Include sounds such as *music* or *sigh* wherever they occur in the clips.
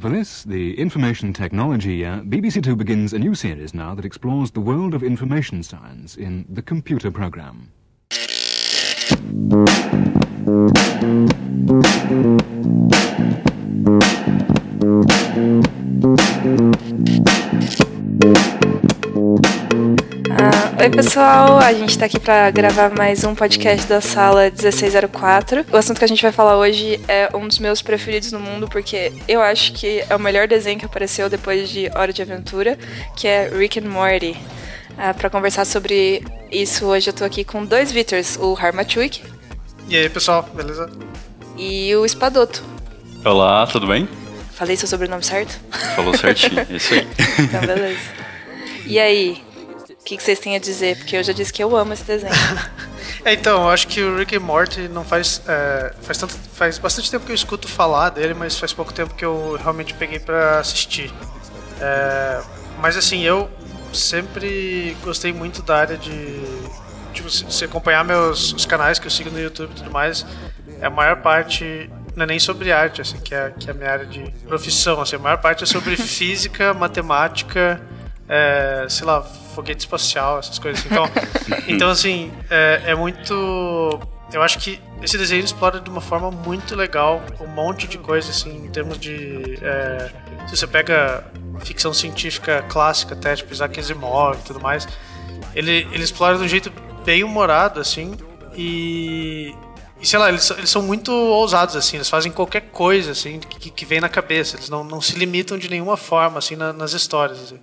For this, the information technology uh, year, BBC Two begins a new series now that explores the world of information science in the computer program. Pessoal. A gente tá aqui para gravar mais um podcast da sala 1604. O assunto que a gente vai falar hoje é um dos meus preferidos no mundo, porque eu acho que é o melhor desenho que apareceu depois de Hora de Aventura, que é Rick and Morty. Ah, para conversar sobre isso, hoje eu tô aqui com dois Vittors, o Harmachuk E aí, pessoal, beleza? e o Espadoto. Olá, tudo bem? Falei seu sobrenome certo? Falou certinho, é isso aí. *laughs* Então, beleza. E aí, o que, vocês têm a dizer? Porque eu já disse que eu amo esse desenho. *laughs* É, então, eu acho que o Rick and Morty não faz. é, faz, tanto, faz bastante tempo que eu escuto falar dele, mas faz pouco tempo que eu realmente peguei pra assistir. É, mas assim, eu sempre gostei muito da área de. Tipo, se acompanhar meus os canais que eu sigo no YouTube e tudo mais, é a maior parte. Não é nem sobre arte, assim, que é, que é a minha área de profissão. Assim, a maior parte é sobre *laughs* física, matemática, é, sei lá, foguete espacial, essas coisas. assim. Então, *laughs* então assim, é, é muito. Eu acho que esse desenho explora de uma forma muito legal um monte de coisa, assim, em termos de. é, se você pega ficção científica clássica, até, tipo Isaac Asimov e tudo mais, ele, ele explora de um jeito bem humorado, assim, e. E sei lá, eles, são- eles são muito ousados, assim, eles fazem qualquer coisa, assim, que, que vem na cabeça. Eles não, não se limitam de nenhuma forma, assim, na- nas histórias. assim.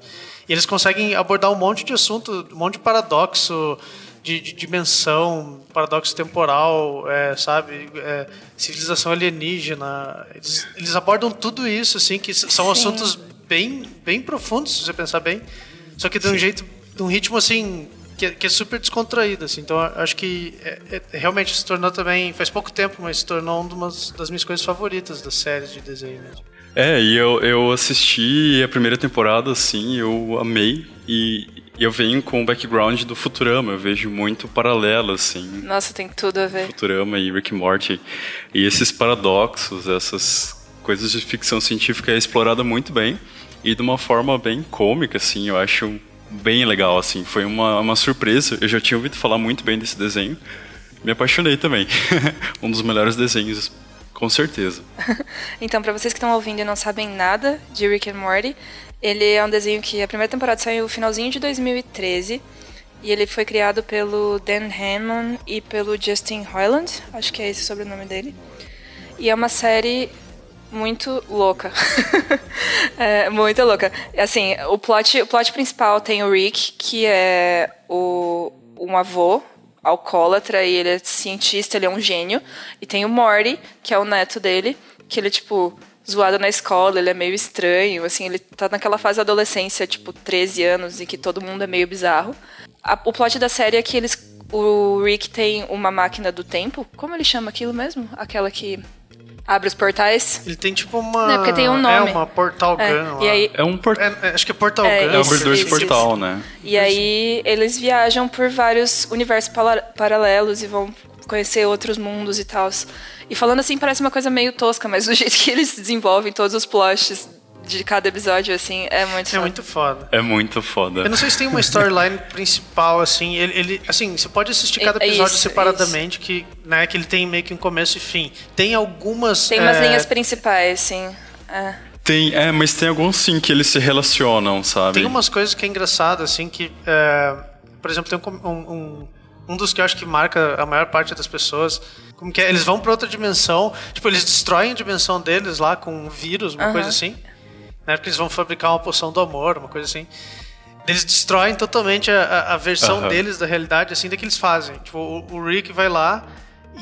E eles conseguem abordar um monte de assunto, um monte de paradoxo, de, de dimensão, paradoxo temporal, é, sabe? É, civilização alienígena. Eles, eles abordam tudo isso, assim, que são Sim. assuntos bem, bem profundos, se você pensar bem. Só que de um jeito, de um ritmo, assim, que, é- que é super descontraído, assim. Então, acho que é- é- realmente se tornou também, faz pouco tempo, mas se tornou uma das- das minhas coisas favoritas das séries de desenho mesmo. É, e eu, eu assisti a primeira temporada, assim, eu amei. E eu venho com o background do Futurama, eu vejo muito paralelo, assim. Nossa, tem tudo a ver. Futurama e Rick Morty. E esses paradoxos, essas coisas de ficção científica é explorada muito bem. E de uma forma bem cômica, assim, eu acho bem legal, assim. Foi uma, uma surpresa. Eu já tinha ouvido falar muito bem desse desenho. Me apaixonei também. *laughs* um dos melhores desenhos, com certeza. *laughs* Então, pra vocês que estão ouvindo e não sabem nada de Rick and Morty, ele é um desenho que a primeira temporada saiu no finalzinho de 2013 e ele foi criado pelo Dan Hammond e pelo Justin Roiland, acho que é esse o sobrenome dele. E é uma série muito louca. *laughs* é, muito louca. Assim, o plot, o plot principal tem o Rick, que é o, um avô alcoólatra e ele é cientista, ele é um gênio. E tem o Morty, que é o neto dele, que ele é, tipo, zoado na escola, ele é meio estranho, assim, ele tá naquela fase da adolescência, tipo, 13 anos, e que todo mundo é meio bizarro. A- o plot da série é que eles. O Rick tem uma máquina do tempo. Como ele chama aquilo mesmo? Aquela que abre os portais. Ele tem tipo uma. Não, porque tem um É nome. uma portal É, gun. lá. e aí, É um por... É, é, acho que é portal É, gun. É um abridor de isso, portal, né? E aí eles viajam por vários universos paralelos e vão conhecer outros mundos e tal. E falando assim parece uma coisa meio tosca, mas o *laughs* jeito que eles desenvolvem todos os plots de cada episódio, assim, é muito É foda. muito foda. É muito foda. Eu não sei se tem uma storyline *laughs* principal, assim. Ele, ele- assim, você pode assistir cada É- é episódio isso, separadamente, que, né, que ele tem meio que um começo e fim. Tem algumas. Tem umas é, linhas principais, sim. É. Tem, é, mas tem alguns sim que eles se relacionam, sabe? Tem umas coisas que é engraçado, assim, que. é, por exemplo, tem um, um, um, um dos que eu acho que marca a maior parte das pessoas. Como que é? Eles vão pra outra dimensão. Tipo, eles destroem a dimensão deles lá com um vírus, uma Aham. coisa assim. Né? Porque eles vão fabricar uma poção do amor, uma coisa assim. Eles destroem totalmente a, a- a versão deles da realidade, assim, da que eles fazem. Tipo, o, o Rick vai lá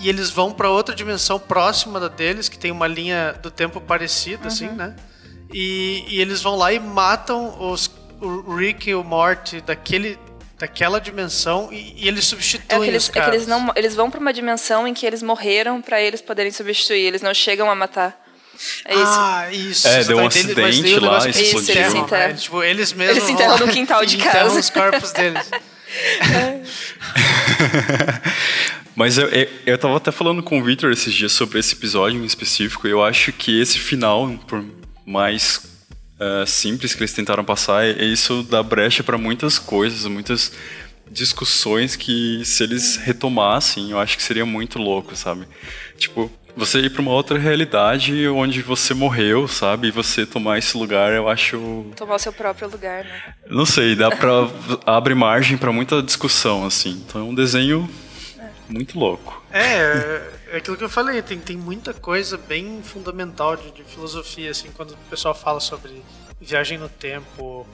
e eles vão pra outra dimensão próxima da deles, que tem uma linha do tempo parecida, assim, né? E, e eles vão lá e matam os, o Rick e o Morty daquele, daquela dimensão e, e eles É, substituem que eles, os é que eles, não, eles vão pra uma dimensão em que eles morreram pra eles poderem substituir. Eles não chegam a matar. É isso. Ah, isso. É, deu um mas daí acidente lá, é explodiu. Eles se enterram. né? Tipo, eles mesmos Eles se enterram no quintal de enterram casa. os corpos deles. *laughs* Mas eu, eu, eu tava até falando com o Victor esses dias sobre esse episódio em específico. e Eu acho que esse final, por mais uh, simples que eles tentaram passar, e isso dá brecha para muitas coisas, muitas discussões que se eles retomassem, eu acho que seria muito louco, sabe? Tipo, você ir para uma outra realidade onde você morreu, sabe? E você tomar esse lugar, eu acho. Tomar o seu próprio lugar, né? Não sei, dá para *laughs* abre margem para muita discussão, assim. Então é um desenho é. muito louco. É, é aquilo que eu falei, tem, tem muita coisa bem fundamental de, de filosofia, assim, quando o pessoal fala sobre viagem no tempo,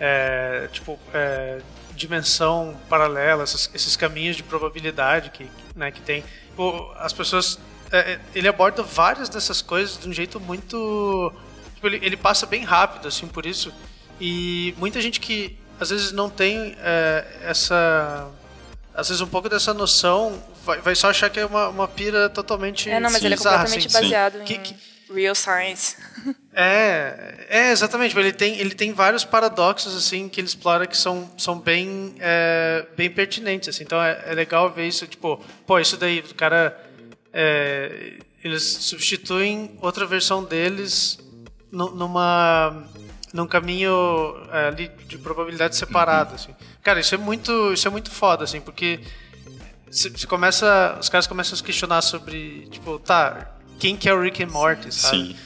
é, tipo, é, dimensão paralela, esses, esses, caminhos de probabilidade que, né, que tem. Tipo, as pessoas é, é, ele aborda várias dessas coisas de um jeito muito. Tipo, ele, ele passa bem rápido, assim, por isso. E muita gente que às vezes não tem é, essa. Às vezes um pouco dessa noção vai, vai só achar que é uma, uma pira totalmente. É, não, mas ele é completamente assim, baseado sim. em que, que, real science. *laughs* É, é, exatamente. Ele tem, ele tem vários paradoxos assim que ele explora que são, são bem, é, bem pertinentes. Assim. Então é, é legal ver isso. Tipo, pô, isso daí, o cara é, eles substituem outra versão deles numa num caminho é, ali de probabilidade separada, uhum. assim. Cara, isso é muito, isso é muito foda, assim, porque você começa, os caras começam a se questionar sobre, tipo, tá, quem que é o Rick and Morty, sabe? Sim.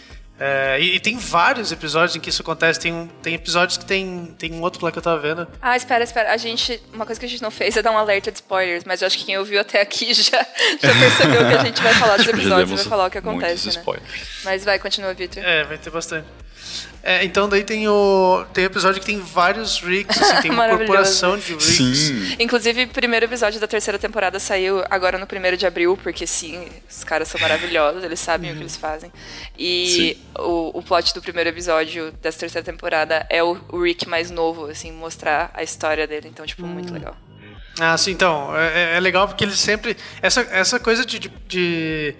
É, e, e, tem vários episódios em que isso acontece. Tem, um, tem episódios que tem, tem um outro lá que eu tava vendo. Ah, espera, espera. A gente. Uma coisa que a gente não fez é dar um alerta de spoilers, mas eu acho que quem ouviu até aqui *laughs* já, já percebeu que a gente vai falar dos *laughs* episódios e vai falar o que acontece. Né? Spoilers. Mas vai, continua, Victor. É, vai ter bastante. É, então daí tem o tem episódio que tem vários Ricks, assim, tem *laughs* uma corporação de Ricks. Sim. Inclusive, o primeiro episódio da terceira temporada saiu agora no primeiro de abril, porque sim, os caras são maravilhosos, eles sabem uhum. o que eles fazem. E o, o plot do primeiro episódio dessa terceira temporada é o, o Rick mais novo, assim, mostrar a história dele. Então, tipo, muito hum. legal. Ah, sim, então. É, é legal porque eles sempre. Essa, essa coisa de, de, de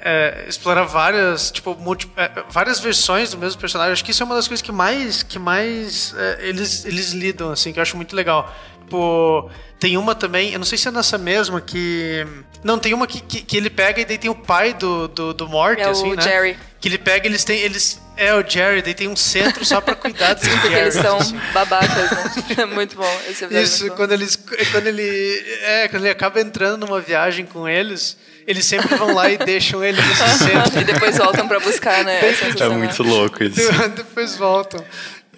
é, explorar várias, tipo, multi, é, várias versões do mesmo personagem. Acho que isso é uma das coisas que mais, que mais é, eles, eles lidam, assim, que eu acho muito legal. Tipo, tem uma também, eu não sei se é nessa mesma, que. Não, tem uma que, que, que ele pega e daí tem o pai do, do, do Morty, é assim, o né? Jerry. Que ele pega eles têm. Eles, é, o Jerry, daí tem um centro só pra cuidar *laughs* dos Porque eles são babacas, né? *laughs* É muito bom. Esse Isso, quando eles. Quando ele. É, quando ele acaba entrando numa viagem com eles eles sempre vão lá e deixam ele nesse *laughs* centro. e depois voltam para buscar, né? É, *laughs* é muito louco isso. depois voltam.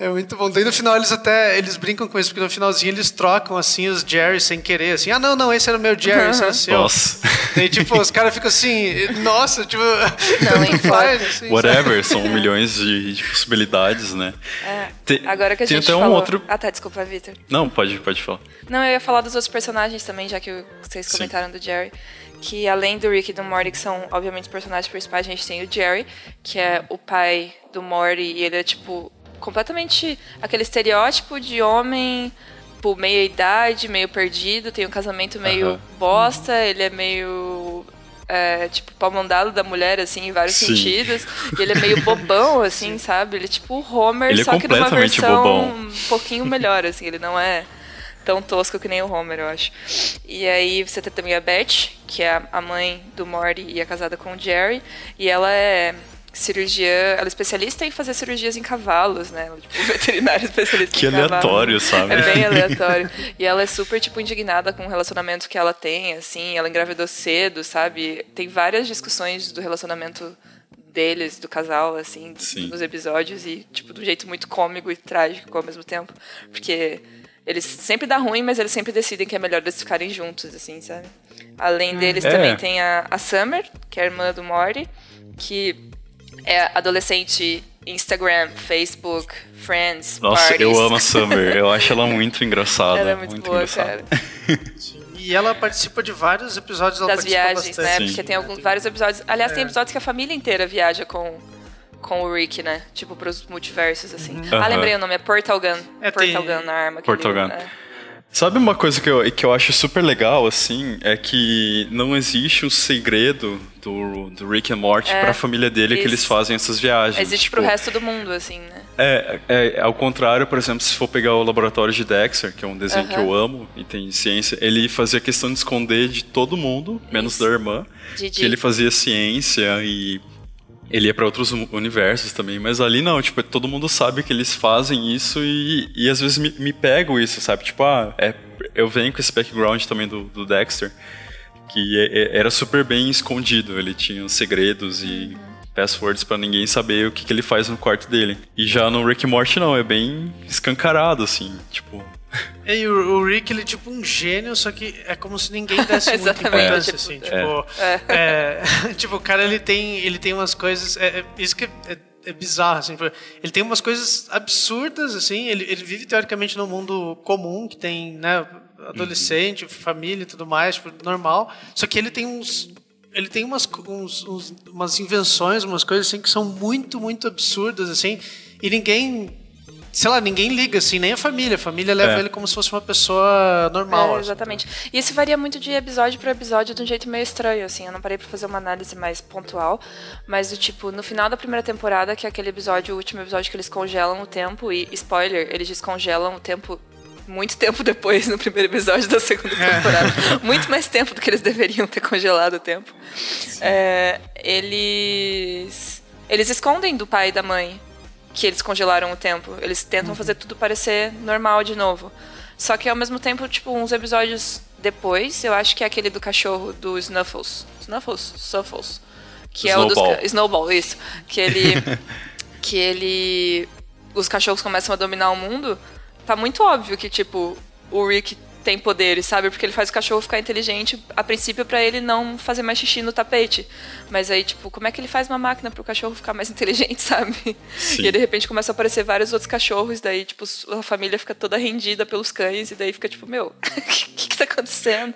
É muito bom. Daí no final eles até eles brincam com isso, porque no finalzinho eles trocam assim os Jerry sem querer, assim, ah não, não, esse era o meu Jerry, esse era o seu. Nossa. Daí tipo, os caras ficam assim, nossa, tipo, não, *laughs* em faz, assim, Whatever, são milhões de, de, possibilidades, né? É. Tem, Agora que a gente até falou... um outro. Ah tá, desculpa, Victor. Não, pode, pode falar. Não, eu ia falar dos outros personagens também, já que vocês comentaram Sim. do Jerry que além do Rick e do Morty, que são obviamente os personagens principais, a gente tem o Jerry, que é o pai do Morty, e ele é tipo completamente aquele estereótipo de homem por tipo, meia idade, meio perdido, tem um casamento meio uhum. bosta, ele é meio é, tipo, pau mandado da mulher, assim, em vários Sim. sentidos. E ele é meio bobão, *laughs* assim, Sim. sabe? Ele é tipo o Homer, é só que numa versão bobão. um pouquinho melhor, assim, ele não é tão tosco que nem o Homer, eu acho. E aí você tem também a Beth, que é a mãe do Morty e é casada com o Jerry, e ela é cirurgia, ela é especialista em fazer cirurgias em cavalos, né? Tipo, *laughs* veterinária especialista que em aleatório, cavalos. sabe? É bem aleatório. E ela é super, tipo, indignada com o relacionamento que ela tem, assim. Ela engravidou cedo, sabe? Tem várias discussões do relacionamento deles, do casal, assim, Sim. nos episódios. E, tipo, de um jeito muito cômico e trágico ao mesmo tempo. Porque eles sempre dá ruim, mas eles sempre decidem que é melhor eles ficarem juntos, assim, sabe? Além deles é. também tem a, a Summer, que é a irmã do Mori, que é adolescente Instagram, Facebook, Friends, Nossa, parties. eu amo a Summer. Eu *laughs* acho ela muito engraçada. Ela é muito, muito boa, engraçada. cara. *laughs* E ela participa de vários episódios das viagens, bastante. né? Sim. Porque tem alguns, vários episódios. Aliás, é. tem episódios que a família inteira viaja com com o Rick, né? Tipo, pros multiversos, assim. Uhum. Ah, lembrei o nome, é Portal Gun. É, Portal tem... Gun na arma. Portal Gun. É. Sabe uma coisa que eu, que eu acho super legal, assim, é que não existe um segredo do, do Rick and Morty é, pra família dele isso. que eles fazem essas viagens. Existe tipo, pro resto do mundo, assim, né? É, é, ao contrário, por exemplo, se for pegar o Laboratório de Dexter, que é um desenho uh -huh. que eu amo e tem ciência, ele fazia questão de esconder de todo mundo, menos isso. da irmã, que ele fazia ciência e ele ia para outros universos também, mas ali não, tipo, todo mundo sabe que eles fazem isso e, e às vezes me, me pego isso, sabe? Tipo, ah, é, eu venho com esse background também do, do Dexter, que é, é, era super bem escondido, ele tinha segredos e passwords para ninguém saber o que, que ele faz no quarto dele. E já no Rick Morty não, é bem escancarado, assim, tipo, e o, o, Rick, ele é tipo um gênio, só que é como se ninguém desse *laughs* muita importância, tipo, assim. Tipo, é. É, *laughs* tipo, o cara, ele tem, ele tem umas coisas... É, é isso que é, é, bizarro, assim. Ele tem umas coisas absurdas, assim. Ele, ele vive, teoricamente, num mundo comum, que tem, né, adolescente, uhum. família e tudo mais, tipo, normal. Só que ele tem uns... Ele tem umas, uns, uns, umas invenções, umas coisas assim que são muito, muito absurdas, assim. E ninguém sei lá, ninguém liga, assim, nem a família. A família leva é. ele como se fosse uma pessoa normal. É, assim. exatamente. Assim. E isso varia muito de episódio para episódio de um jeito meio estranho, assim. Eu não parei pra fazer uma análise mais pontual, mas do tipo, no final da primeira temporada, que é aquele episódio, o último episódio que eles congelam o tempo, e spoiler, eles descongelam o tempo muito tempo depois, no primeiro episódio da segunda é. temporada. muito mais tempo do que eles deveriam ter congelado o tempo. É, eles. Eles escondem do pai e da mãe que eles congelaram o tempo. Eles tentam fazer tudo parecer normal de novo. Só que ao mesmo tempo, tipo, uns episódios depois, eu acho que é aquele do cachorro do Snuffles. Snuffles? Snuffles. Que Snowball. é o dos. Snowball, isso. Que ele. *laughs* que ele. Os cachorros começam a dominar o mundo. Tá muito óbvio que, tipo, o Rick tem poderes, sabe? Porque ele faz o cachorro ficar inteligente, a princípio, para ele não fazer mais xixi no tapete. Mas aí, tipo, como é que ele faz uma máquina para o cachorro ficar mais *laughs* inteligente, sabe? Sim. E aí, de repente começa a aparecer vários outros cachorros, daí, tipo, a família fica toda rendida pelos cães, e daí fica tipo, meu, *laughs* o que, que tá acontecendo?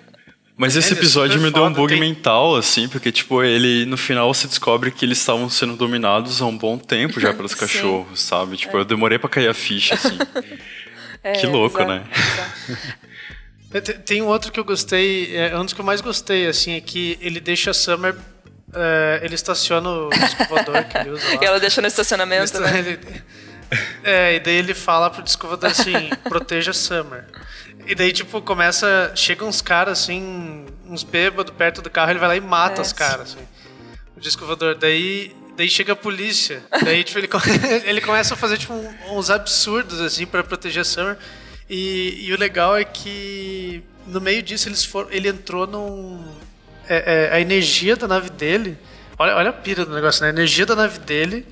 Mas esse é, é episódio me deu um bug tem... mental, assim, porque, tipo, ele, no final, se descobre que eles estavam sendo dominados há um bom tempo já pelos *laughs* cachorros, sabe? Tipo, é. eu demorei pra cair a ficha, assim. É, que louco, exato, né? Exato. Tem um outro que eu gostei, é um dos que eu mais gostei, assim, é que ele deixa a Summer. É, ele estaciona o escovador que ele usa lá. *laughs* E ela deixa no estacionamento, ele, né? Ele, *laughs* é, e daí ele fala pro descovador assim: proteja a Summer. E daí, tipo, começa. Chegam uns caras, assim, uns bêbados perto do carro, ele vai lá e mata é. os caras, assim. O descovador. Daí. Daí chega a polícia. Daí, tipo, ele, *laughs* ele começa a fazer, tipo, uns absurdos, assim, para proteger a Summer. E, e, o legal é que no meio disso eles foram, ele entrou num. É, é, a energia da nave dele. Olha, olha a pira do negócio, né? A energia da nave dele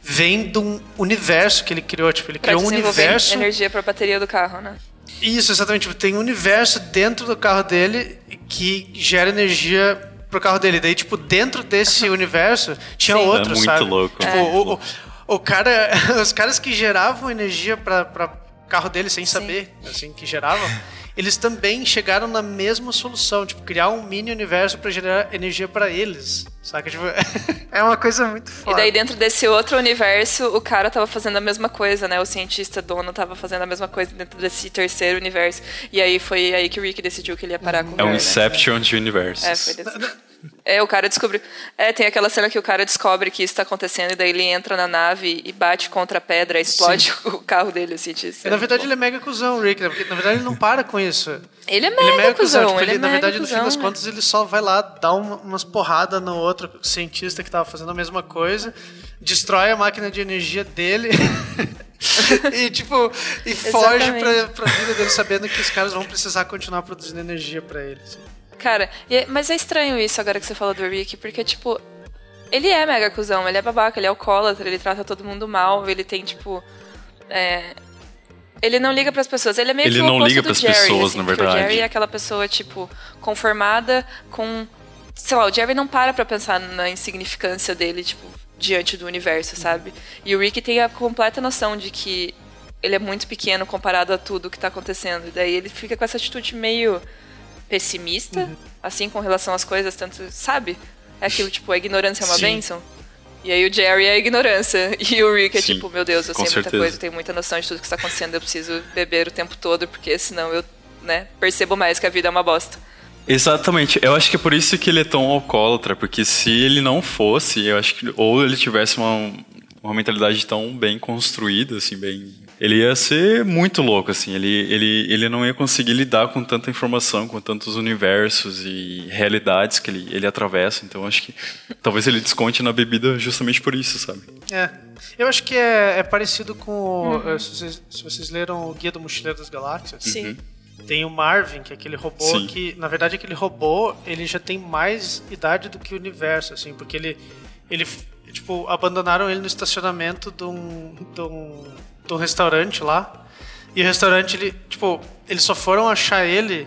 vem de um universo que ele criou. Tipo, ele pra criou um universo. energia para a bateria do carro, né? Isso, exatamente. Tipo, tem um universo dentro do carro dele que gera energia pro carro dele. Daí, tipo, dentro desse *laughs* universo tinha Sim. outro, é muito sabe? louco. Tipo, é. o, o, o, cara, *laughs* os caras que geravam energia para carro dele sem Sim. saber, assim, que geravam, *laughs* eles também chegaram na mesma solução, tipo, criar um mini universo para gerar energia para eles. Saca? Tipo, *laughs* é uma coisa muito foda. E daí dentro desse outro universo, o cara tava fazendo a mesma coisa, né? O cientista dono tava fazendo a mesma coisa dentro desse terceiro universo. E aí foi aí que o Rick decidiu que ele ia parar com o É um Inception né? de universos. É, foi desse. É, o cara descobriu. É, tem aquela cena que o cara descobre que isso tá acontecendo e daí ele entra na nave e bate contra a pedra, explode Sim. o carro dele, assim. É, na verdade, ele é mega cuzão, Rick, né? porque na verdade ele não para com isso. Ele é mega, ele é mega cuzão. cuzão. Tipo, ele, ele é na verdade, cuzão, no fim das contas, ele só vai lá dar uma, umas porradas no outro cientista que tava fazendo a mesma coisa, destrói a máquina de energia dele. *laughs* e tipo, e foge pra, pra vida dele sabendo que os caras vão precisar continuar produzindo energia para ele. Assim. Cara, é, mas é estranho isso agora que você falou do Rick, porque, tipo, ele é mega cuzão, ele é babaca, ele é alcoólatra, ele trata todo mundo mal, ele tem, tipo. É, ele não liga para as pessoas, ele é meio ele que o não liga para as pessoas, assim, na verdade. O Jerry é aquela pessoa, tipo, conformada com. Sei lá, o Jerry não para pra pensar na insignificância dele, tipo, diante do universo, sabe? E o Rick tem a completa noção de que ele é muito pequeno comparado a tudo que tá acontecendo. E daí ele fica com essa atitude meio pessimista, uhum. assim, com relação às coisas, tanto, sabe? É aquilo, tipo, a ignorância é uma Sim. bênção. E aí o Jerry é a ignorância. *laughs* E o Rick é Sim, tipo, meu Deus, eu sei certeza. muita coisa, eu tenho muita noção de tudo que está acontecendo, eu preciso beber o tempo todo, porque senão eu, né, percebo mais que a vida é uma bosta. Exatamente. Eu acho que é por isso que ele é tão alcoólatra, porque se ele não fosse, eu acho que ou ele tivesse uma, uma mentalidade tão bem construída, assim, bem ele ia ser muito louco, assim. Ele, ele, ele não ia conseguir lidar com tanta informação, com tantos universos e realidades que ele, ele atravessa. Então, acho que talvez ele desconte na bebida justamente por isso, sabe? É. Eu acho que é, é parecido com. Uhum. Se, vocês, se, vocês, leram o Guia do Mochileiro das Galáxias. Sim. Uhum. Tem o Marvin, que é aquele robô Sim. que, na verdade, aquele robô, ele já tem mais idade do que o universo, assim, porque ele, ele tipo, abandonaram ele no estacionamento de um, de um do restaurante lá. E o restaurante, ele, tipo, eles só foram achar ele,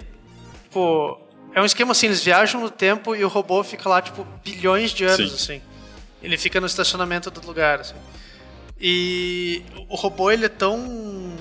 tipo, é um esquema assim, eles viajam no tempo e o robô fica lá, tipo, bilhões de anos, Sim. assim. Ele fica no estacionamento do lugar, assim. E o robô, ele é tão...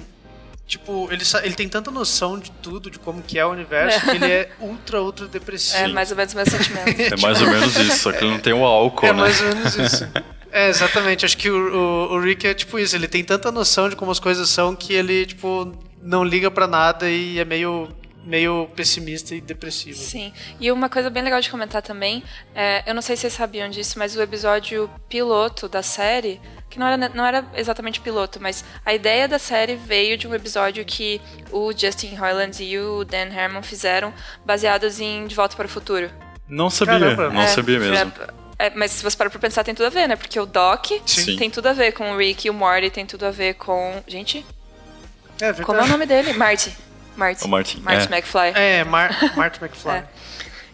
Tipo, ele, ele tem tanta noção de tudo, de como que é o universo, é. que ele é *laughs* ultra, ultra depressivo. É mais ou menos o meu sentimento. é mais ou menos isso, só que ele não tem o álcool, é né? É mais ou menos isso. *laughs* É, exatamente. Acho que o, o, o, Rick é tipo isso. Ele tem tanta noção de como as coisas são que ele, tipo, não liga para nada e é meio meio pessimista e depressivo. Sim. E uma coisa bem legal de comentar também, é, eu não sei se vocês sabiam disso, mas o episódio piloto da série, que não era, não era exatamente piloto, mas a ideia da série veio de um episódio que o Justin Roiland e o Dan Harmon fizeram, baseados em De Volta para o Futuro. Não sabia, Caramba. não é, sabia mesmo. É, é, mas se você parar pra pensar, tem tudo a ver, né? Porque o Doc Sim. tem tudo a ver com o Rick e o Morty tem tudo a ver com. Gente? É, Como é o nome dele? Marty. Marty. O Marty. Marty é. McFly. É, Mar Marty McFly. *laughs* é.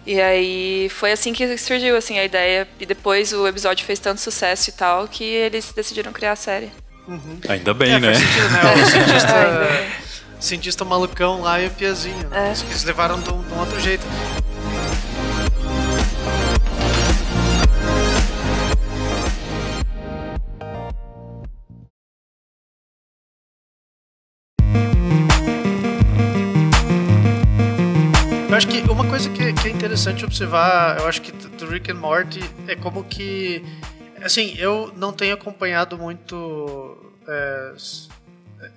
E aí foi assim que surgiu assim a ideia e depois o episódio fez tanto sucesso e tal que eles decidiram criar a série. Uhum. Ainda bem, é, né? Sentido, né? O *laughs* cientista, cientista malucão lá e o Piazinho. Né? É. Eles levaram de um, de um outro jeito. Que, é interessante observar, eu acho que do Rick and Morty é como que. Assim, eu não tenho acompanhado muito é,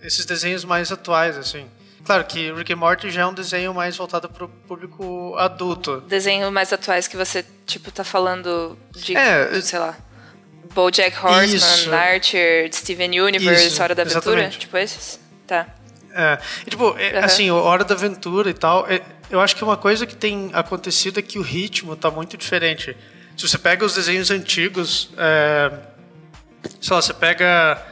esses desenhos mais atuais, assim. Claro que Rick and Morty já é um desenho mais voltado para o público adulto. Desenho mais atuais que você, tipo, tá falando de, é, sei lá, BoJack Horseman, isso. Archer, Steven Universe, isso, Hora da Aventura, exatamente. tipo esses? Tá. É, e, tipo, uhum. assim, Hora da Aventura e tal, é, eu acho que uma coisa que tem acontecido é que o ritmo está muito diferente. Se você pega os desenhos antigos, é, sei lá, você pega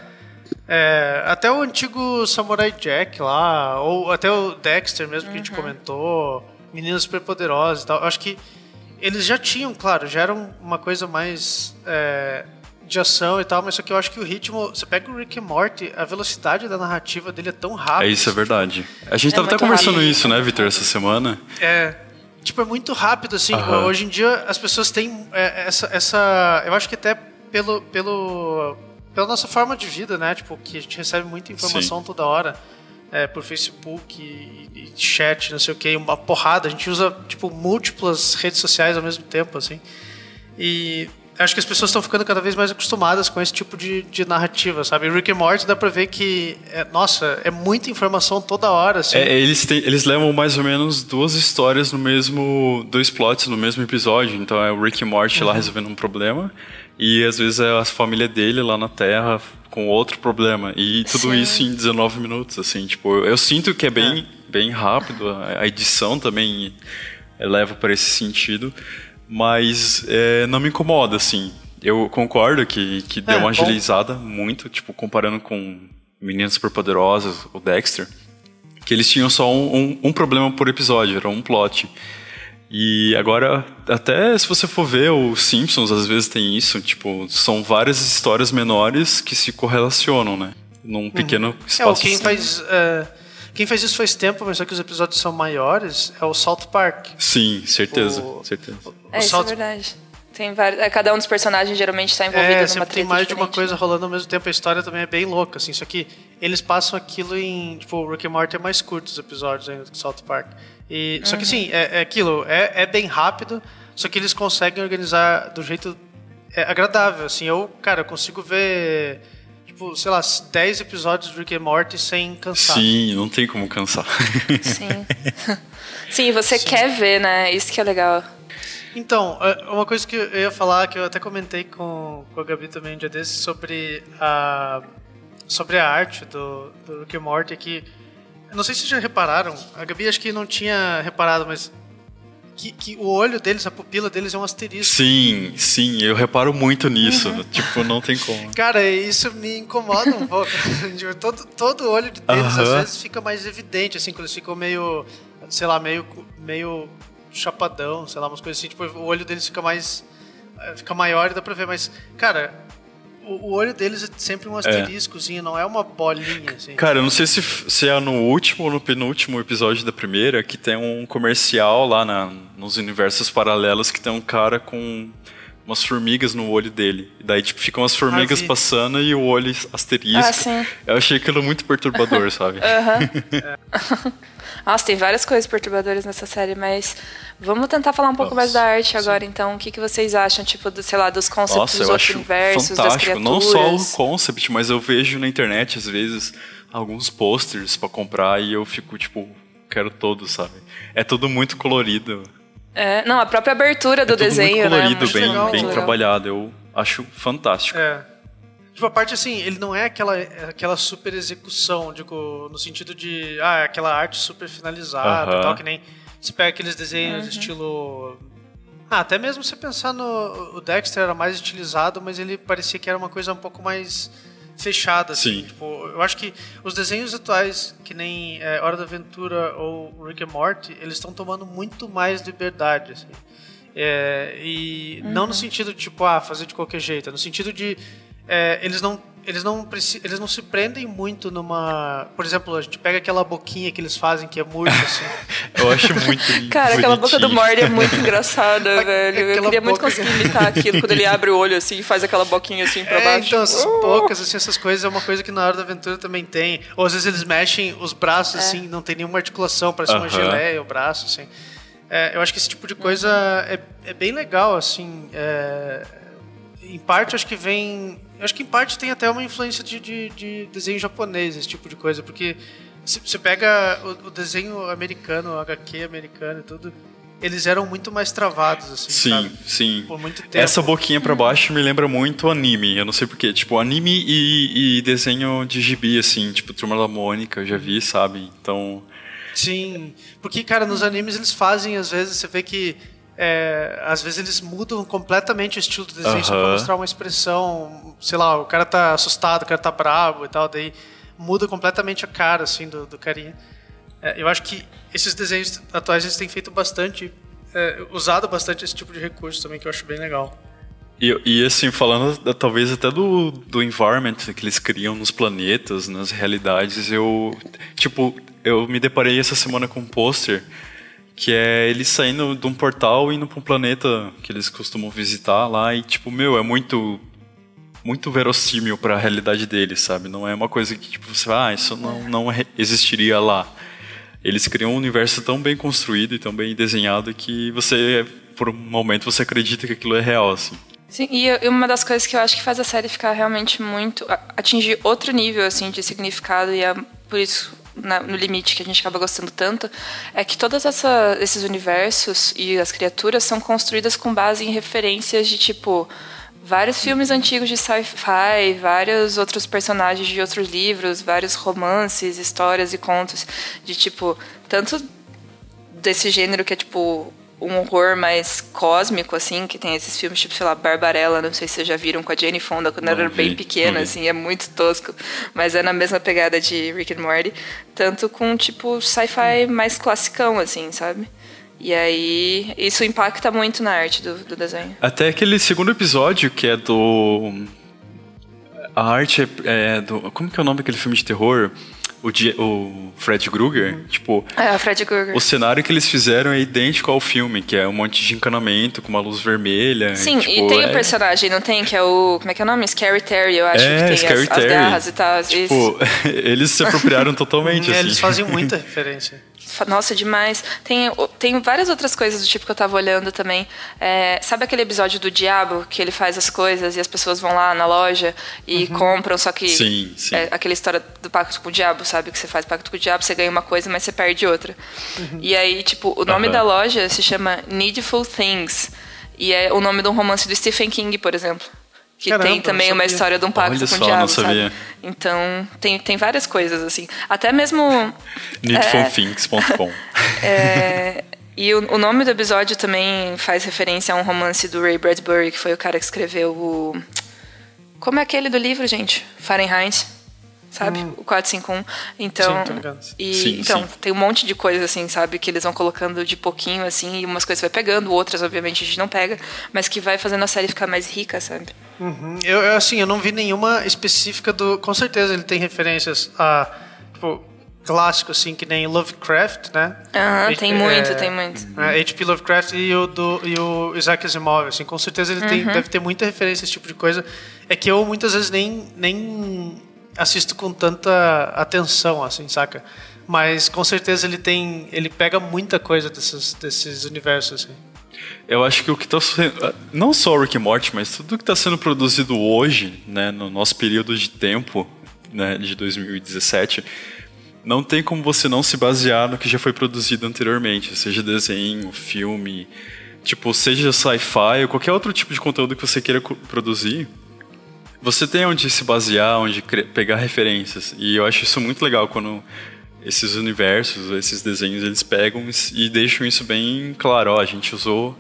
é, até o antigo Samurai Jack lá, ou até o Dexter mesmo que uhum. a gente uhum. comentou, Meninas Superpoderosas e tal, eu acho que eles já tinham, claro, já eram uma coisa mais é, de ação e tal, mas só que eu acho que o ritmo. Você pega o Rick e Morty, a velocidade da narrativa dele é tão rápida. É isso, é verdade. A gente é tava até conversando rápido. isso, né, Victor, essa semana. É. Tipo, é muito rápido, assim. Uhum. Hoje em dia as pessoas têm é, essa, essa. Eu acho que até pelo. pelo pela nossa forma de vida, né? Tipo, que a gente recebe muita informação Sim. toda hora. É, por Facebook e, e, chat, não sei o que, uma porrada. A gente usa, tipo, múltiplas redes sociais ao mesmo tempo, assim. E acho que as pessoas estão ficando cada vez mais acostumadas com esse tipo de, de narrativa, sabe? Rick and Morty dá pra ver que, é, nossa, é muita informação toda hora, assim. É, eles, têm, eles levam mais ou menos duas histórias no mesmo, dois plots no mesmo episódio. Então é o Rick e Morty uhum. lá resolvendo um problema e às vezes é a família dele lá na Terra com outro problema. E tudo Sim. isso em 19 minutos, assim. Tipo, eu, eu sinto que é bem, é. bem rápido, a edição também leva para esse sentido mas é, não me incomoda, assim. Eu concordo que, que deu é, uma agilizada bom. muito, tipo, comparando com Meninas Superpoderosas, o Dexter, que eles tinham só um, um, um, problema por episódio, era um plot. E agora, até se você for ver, os Simpsons às vezes tem isso, tipo, são várias histórias menores que se correlacionam, né? Num uhum. pequeno uhum. espaço. É, quem faz... Uh quem fez isso faz tempo, mas só que os episódios são maiores, é o Salt Park. Sim, certeza, o, certeza. O, é, isso é verdade. Tem vários, é, cada um dos personagens geralmente está envolvido é, numa tem mais diferente. de uma coisa rolando ao mesmo tempo. A história também é bem louca, assim. Só que eles passam aquilo em... Tipo, o Rick and Morty é mais curto os episódios ainda do que Salt Park. E, uhum. Só que, uhum. assim, é, é aquilo. É, é bem rápido, só que eles conseguem organizar do jeito é, agradável, assim. Eu, cara, eu consigo ver tipo, sei lá, 10 episódios de Rick and Morty sem cansar. Sim, não tem como cansar. Sim. *laughs* Sim, você Sim. quer ver, né? Isso que é legal. Então, é, uma coisa que eu ia falar, que eu até comentei com, com a Gabi também um dia desses, sobre a, sobre a arte do, do Rick and Morty que. Não sei se já repararam, a Gabi acho que não tinha reparado, mas. Que, que o olho deles, a pupila deles é um asterisco. Sim, sim, eu reparo muito nisso. Uhum. Tipo, não tem como. *laughs* Cara, isso me incomoda um pouco. *laughs* Tipo, todo, todo o olho deles uhum. às vezes fica mais evidente, assim, quando eles ficam meio. sei lá, meio. meio chapadão, sei lá, umas coisas assim. Tipo, o olho deles fica mais. fica maior e dá pra ver, mas, cara o, olho deles é sempre um asteriscozinho, é. não é uma bolinha, assim. Cara, eu não sei se, se é no último ou no penúltimo episódio da primeira que tem um comercial lá na, nos universos paralelos que tem um cara com umas formigas no olho dele. E daí, tipo, ficam as formigas ah, passando e o olho asterisco. Ah, sim. Eu achei aquilo muito perturbador, sabe? *laughs* Aham. Uhum. *laughs* Nossa, tem várias coisas perturbadoras nessa série, mas vamos tentar falar um pouco Nossa, mais da arte agora, sim. então. O que, que vocês acham, tipo, do, sei lá, dos conceitos Nossa, dos outros universos, fantástico. das criaturas? Não só o concept, mas eu vejo na internet, às vezes, alguns posters para comprar e eu fico, tipo, quero todos, sabe? É tudo muito colorido. É, não, a própria abertura do é desenho, muito né? colorido, né? bem, legal, bem trabalhado. Eu acho fantástico. É. Tipo, a parte assim, ele não é aquela, aquela super execução, digo, no sentido de, ah, é aquela arte super finalizada uh -huh. tal, que nem você pega aqueles desenhos uh -huh. estilo. Ah, até mesmo você pensar no. O Dexter era mais estilizado, mas ele parecia que era uma coisa um pouco mais fechada. Assim. Sim. Tipo, eu acho que os desenhos atuais, que nem é, Hora da Aventura ou Rick and Morty, eles estão tomando muito mais liberdade. Assim. É, e uhum. não no sentido de, tipo, ah, fazer de qualquer jeito, é no sentido de é, eles não eles não eles não se prendem muito numa por exemplo a gente pega aquela boquinha que eles fazem que é murcha assim. *laughs* Eu acho muito *laughs* cara aquela boca do Morty é muito engraçada *laughs* velho. Eu queria muito conseguir imitar aquilo quando ele abre o olho assim e faz aquela boquinha assim para é, baixo. então essas uh! bocas assim essas coisas é uma coisa que na hora da aventura também tem. Ou às vezes eles mexem os braços é. assim não tem nenhuma articulação parece uh -huh. uma geleia o braço assim. É, eu acho que esse tipo de coisa é, é bem legal assim é, em parte acho que vem eu acho que em parte tem até uma influência de, de, de desenho japonês, esse tipo de coisa, porque você pega o, o, desenho americano, o HQ americano e tudo, eles eram muito mais travados, assim, Sim, sabe? sim. Por muito tempo. Essa boquinha para baixo me lembra muito anime, eu não sei porquê. Tipo, anime e, e desenho de gibi, assim, tipo, Turma da Mônica, eu já vi, sabe? Então... Sim, porque, cara, nos animes eles fazem, às vezes, você vê que é, às vezes eles mudam completamente o estilo do desenho só pra mostrar uma expressão, sei lá, o cara tá assustado, o cara tá bravo e tal, daí muda completamente a cara, assim, do, do carinha. É, eu acho que esses desenhos atuais eles têm feito bastante, é, usado bastante esse tipo de recurso também, que eu acho bem legal. E, e assim, falando talvez até do, do environment que eles criam nos planetas, nas realidades, eu, tipo, eu me deparei essa semana com um pôster que é eles saindo de um portal e indo para um planeta que eles costumam visitar lá e tipo, meu, é muito muito verossímil para a realidade deles, sabe? Não é uma coisa que tipo, você, ah, isso não não existiria lá. Eles criam um universo tão bem construído e tão bem desenhado que você por um momento você acredita que aquilo é real, assim. Sim, e uma das coisas que eu acho que faz a série ficar realmente muito atingir outro nível assim de significado e é por isso na, no limite que a gente acaba gostando tanto, é que todos esses universos e as criaturas são construídas com base em referências de tipo vários filmes antigos de sci-fi, vários outros personagens de outros livros, vários romances, histórias e contos de tipo tanto desse gênero que é tipo um horror mais cósmico, assim, que tem esses filmes tipo, sei lá, Barbarella, não sei se vocês já viram, com a Jane Fonda, quando ela era bem pequena, assim, é muito tosco, mas é na mesma pegada de Rick and Morty, tanto com, tipo, sci-fi mais classicão, assim, sabe? E aí, isso impacta muito na arte do, do desenho. Até aquele segundo episódio, que é do... A arte é, é do... Como que é o nome daquele filme de terror? O, o Fred Krueger, tipo... É, o Fred Krueger. O cenário que eles fizeram é idêntico ao filme, que é um monte de encanamento com uma luz vermelha. Sim, e, tipo, e tem é... o personagem, não tem? Que é o... Como é que é o nome? Scary Terry, eu acho é, que tem Scary as, Terry. as garras e tal. Tipo, *laughs* eles se apropriaram *laughs* totalmente, assim. Eles fazem muita *laughs* referência. Nossa, demais. Tem, tem várias outras coisas do tipo que eu tava olhando também. É, sabe aquele episódio do Diabo, que ele faz as coisas e as pessoas vão lá na loja e uhum. compram, só que. Sim, sim. É aquela história do pacto com o diabo, sabe? Que você faz pacto com o diabo, você ganha uma coisa, mas você perde outra. Uhum. E aí, tipo, o nome uhum. da loja se chama Needful Things. E é o nome de um romance do Stephen King, por exemplo. Que Caramba, tem também não uma história de um pacto Olha com só, o não diabo, sabia. sabe? Então, tem, tem várias coisas, assim. Até mesmo... Needfulthings.com. *laughs* é, e o, o nome do episódio também faz referência a um romance do Ray Bradbury, que foi o cara que escreveu o... Como é aquele do livro, gente? Fahrenheit. Sabe? O 451. Então, Sim, e, Sim, então sim. tem um monte de coisas assim, sabe? Que eles vão colocando de pouquinho, assim, e umas coisas vai pegando, outras, obviamente, a gente não pega, mas que vai fazendo a série ficar mais rica, sabe? Uhum. Eu, eu, assim, eu não vi nenhuma específica do. Com certeza ele tem referências a. Tipo, clássico, assim, que nem Lovecraft, né? Aham, E- tem muito, é, tem muito. é, H.P. Lovecraft e o, do, e o Isaac Asimov, assim, com certeza ele Uhum. tem, deve ter muita referência a esse tipo de coisa. É que eu muitas vezes nem, nem assisto com tanta atenção, assim, saca? Mas com certeza ele tem. Ele pega muita coisa desses, desses universos, assim. Eu acho que o que está sendo. Não só o Rick Morty, mas tudo que está sendo produzido hoje, né, no nosso período de tempo, né, de 2017, não tem como você não se basear no que já foi produzido anteriormente, seja desenho, filme, tipo, seja sci-fi ou qualquer outro tipo de conteúdo que você queira produzir. Você tem onde se basear, onde pegar referências. E eu acho isso muito legal quando esses universos, esses desenhos, eles pegam e deixam isso bem claro. Ó, a gente usou,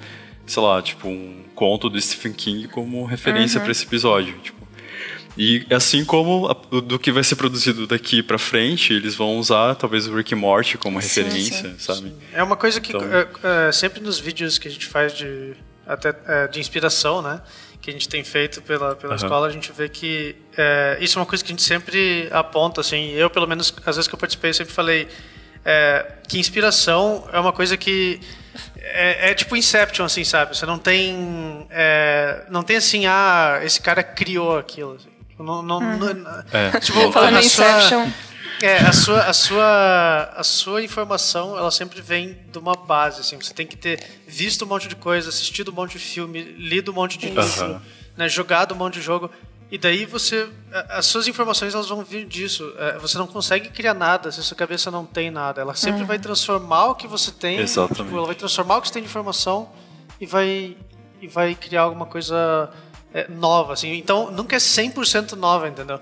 sei lá, tipo, um conto do Stephen King como referência para esse episódio. Tipo. E assim como a- do que vai ser produzido daqui para frente, eles vão usar talvez o Rick Morty como Sim, referência, sim. sabe? É uma coisa que Então- é, é, sempre nos vídeos que a gente faz de, até, é, de inspiração, né? Que a gente tem feito pela, pela Aham. escola, a gente vê que é, isso é uma coisa que a gente sempre aponta, assim. Eu, pelo menos, às vezes que eu participei, eu sempre falei é, que inspiração é uma coisa que é, é tipo Inception, assim, sabe? Você não tem, é, não tem assim, ah, esse cara criou aquilo. assim. Não, não, não- É. tipo, Falando em sua- Inception, é, a sua, a sua, a sua informação, ela sempre vem de uma base, assim. Você tem que ter visto um monte de coisa, assistido um monte de filme, lido um monte de livro, Aham. né, jogado um monte de jogo. E daí você, as suas informações elas vão vir disso. É, Você não consegue criar nada se a sua cabeça não tem nada. Ela sempre vai transformar o que você tem. Exatamente. tipo, ela vai transformar o que você tem de informação e vai e vai criar alguma coisa é, nova, assim. Então nunca é 100% nova, entendeu?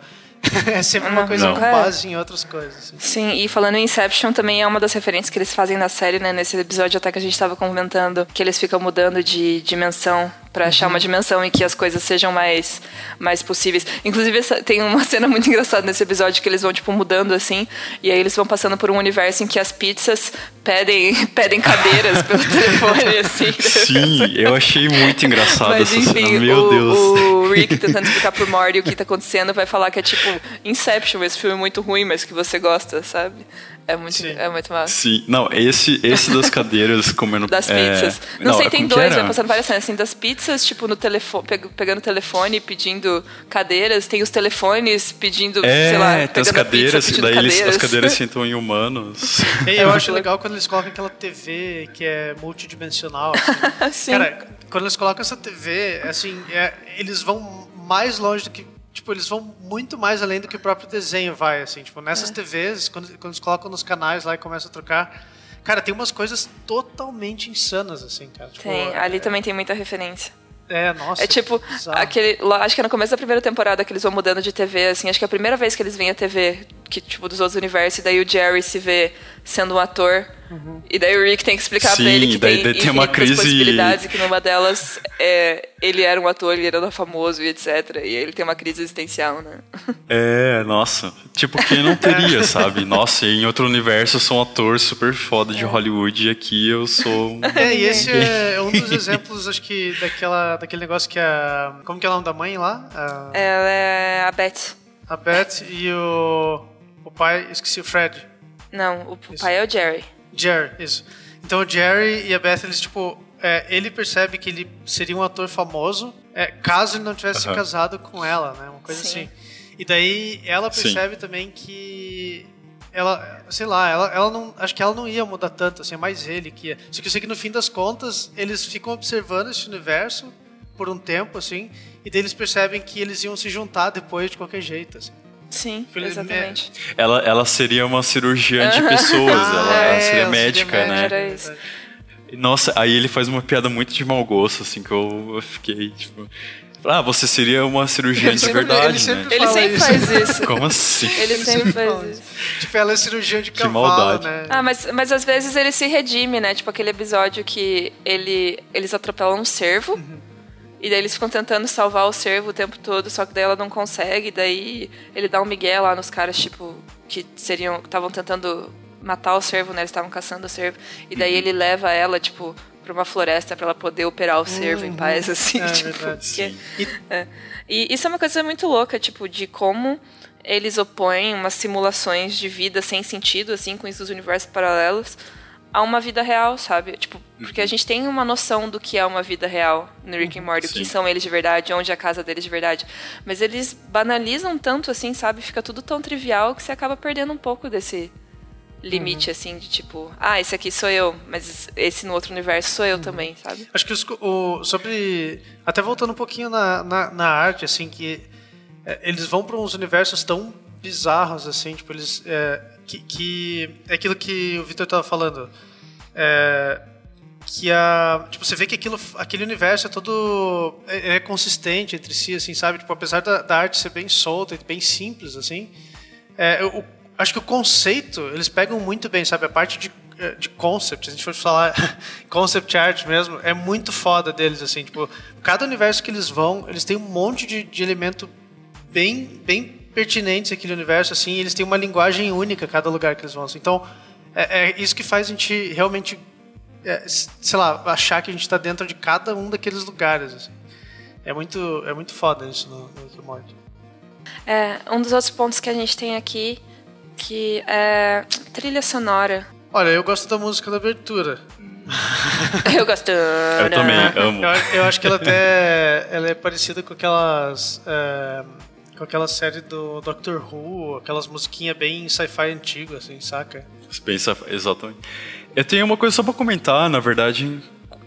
É sempre uma coisa não. com É. base em outras coisas. assim. Sim, e falando em Inception, também é uma das referências que eles fazem na série, né? Nesse episódio até que a gente estava comentando, que eles ficam mudando de dimensão para achar uma dimensão em que as coisas sejam mais, mais possíveis. Inclusive, essa- tem uma *laughs* cena muito engraçada nesse episódio que eles vão, tipo, mudando assim, e aí eles vão passando por um universo em que as pizzas pedem, *laughs* pedem cadeiras pelo *laughs* telefone, assim. Sim, eu achei muito engraçado Mas essa cena. enfim, Meu o, Deus. o Rick tentando explicar pro Morty o que tá acontecendo vai falar que é tipo Inception, esse filme é muito ruim, mas que você gosta, sabe? É muito, Sim. é muito massa. Sim, não, esse, esse das *laughs* cadeiras comendo. Das é, pizzas. não, sei, é tem dois, vai passando várias cenas, assim, das pizzas, tipo, no telefone, pegando o telefone, pedindo cadeiras, tem os telefones pedindo, É, sei lá, tem as pizza, cadeiras, pedindo daí eles, cadeiras. as cadeiras sentam *laughs* em humanos. E É eu acho legal. *laughs* legal quando eles colocam aquela TV que é multidimensional. assim. Sim. Cara, quando eles colocam essa TV, assim, é, eles vão mais longe do que. Tipo, eles vão muito mais além do que o próprio desenho vai, assim. Tipo, nessas É. TVs, quando, quando eles colocam nos canais lá e começam a trocar. Cara, tem umas coisas totalmente insanas, assim, cara. Tipo, Tem, ali também tem muita referência. É, nossa. É tipo, aquele. Lá, acho que é no começo da primeira temporada que eles vão mudando de TV, assim, acho que é a primeira vez que eles veem a TV, que, tipo, dos outros universos, e daí o Jerry se vê sendo um ator. E daí o Rick tem que explicar Sim, pra ele que daí- tem, daí tem uma crise- possibilidades e que numa delas é, ele era um ator, ele era famoso e etc. E ele tem uma crise existencial, né? É, nossa. Tipo, quem não teria, *laughs* sabe? Nossa, em outro universo eu sou um ator super foda de Hollywood e aqui eu sou. um- *laughs* É, e esse é um dos *laughs* exemplos, acho que, daquela, daquele negócio que a. Como que é o nome da mãe lá? A, Ela é a Beth. a Beth e o. O pai, esqueci o Fred. Não, o, o pai é o Jerry. Jerry, isso. Então o Jerry e a Beth, eles, tipo, é, ele percebe que ele seria um ator famoso é, caso ele não tivesse se casado com ela, né? Uma coisa Sim. assim. E daí ela Sim. percebe também que ela, sei lá, ela, ela não, acho que ela não ia mudar tanto, assim, é mais ele que ia. Só que eu sei que no fim das contas, eles ficam observando esse universo por um tempo, assim, e daí eles percebem que eles iam se juntar depois de qualquer jeito, assim. Sim, Ele- exatamente. Ela, ela seria uma cirurgiã de pessoas, ela, Ah, ela é, seria ela médica, seria né? Era isso. Nossa, aí ele faz uma piada muito de mau gosto, assim, que eu, eu fiquei, tipo. Ah, você seria uma cirurgiã Ele de sempre- verdade, ele sempre né? Ele sempre isso. faz isso. *laughs* Como assim? Ele sempre faz isso. Tipo, ela é cirurgiã de Que cavalo, maldade. né? Ah, mas, mas às vezes ele se redime, né? Tipo aquele episódio que ele, eles atropelam um cervo. E daí eles ficam tentando salvar o cervo o tempo todo, só que daí ela não consegue. Daí ele dá um migué lá nos caras, tipo, que seriam. estavam tentando matar o cervo, né? Eles estavam caçando o cervo. E daí ele leva ela, tipo, pra uma floresta pra ela poder operar o cervo em paz, assim. É *laughs* tipo, verdade. porque- é. E isso é uma coisa muito louca, tipo, de como eles opõem umas simulações de vida sem sentido, assim, com esses universos paralelos, a uma vida real, sabe? Tipo, porque a gente tem uma noção do que é uma vida real no Rick and Morty, o que são eles de verdade, onde é a casa deles de verdade. Mas eles banalizam tanto, assim, sabe? Fica tudo tão trivial que você acaba perdendo um pouco desse limite, assim, de tipo, ah, esse aqui sou eu, mas esse no outro universo sou eu também, sabe? Acho que os o, sobre. Até voltando um pouquinho na, na, na arte, assim, que é, eles vão para uns universos tão bizarros, assim, tipo, eles. É, que, que. É aquilo que o Victor tava falando. É, que a. Tipo, você vê que aquilo, aquele universo é todo. É, é consistente entre si, assim, sabe? Tipo, apesar da, da arte ser bem solta e bem simples, assim. É, o, acho que o conceito, eles pegam muito bem, sabe? A parte de, eh, de concept, se a gente for falar *laughs* concept art mesmo, é muito foda deles, assim. Tipo, cada universo que eles vão, eles têm um monte de, de elemento bem, bem pertinentes àquele universo, assim. E eles têm uma linguagem única cada lugar que eles vão. assim. Então, é, é isso que faz a gente realmente, é, sei lá, achar que a gente está dentro de cada um daqueles lugares, assim. É muito, é muito foda isso no, no Morty. É, um dos outros pontos que a gente tem aqui, que é trilha sonora. Olha, eu gosto da música da abertura. *laughs* Eu gosto. Eu também amo. Eu, eu acho que ela até ela é parecida com aquelas é, com aquela série do Doctor Who, aquelas musiquinhas bem sci-fi antigo, assim, saca? Pensa, exatamente. Eu tenho uma coisa só pra comentar, na verdade,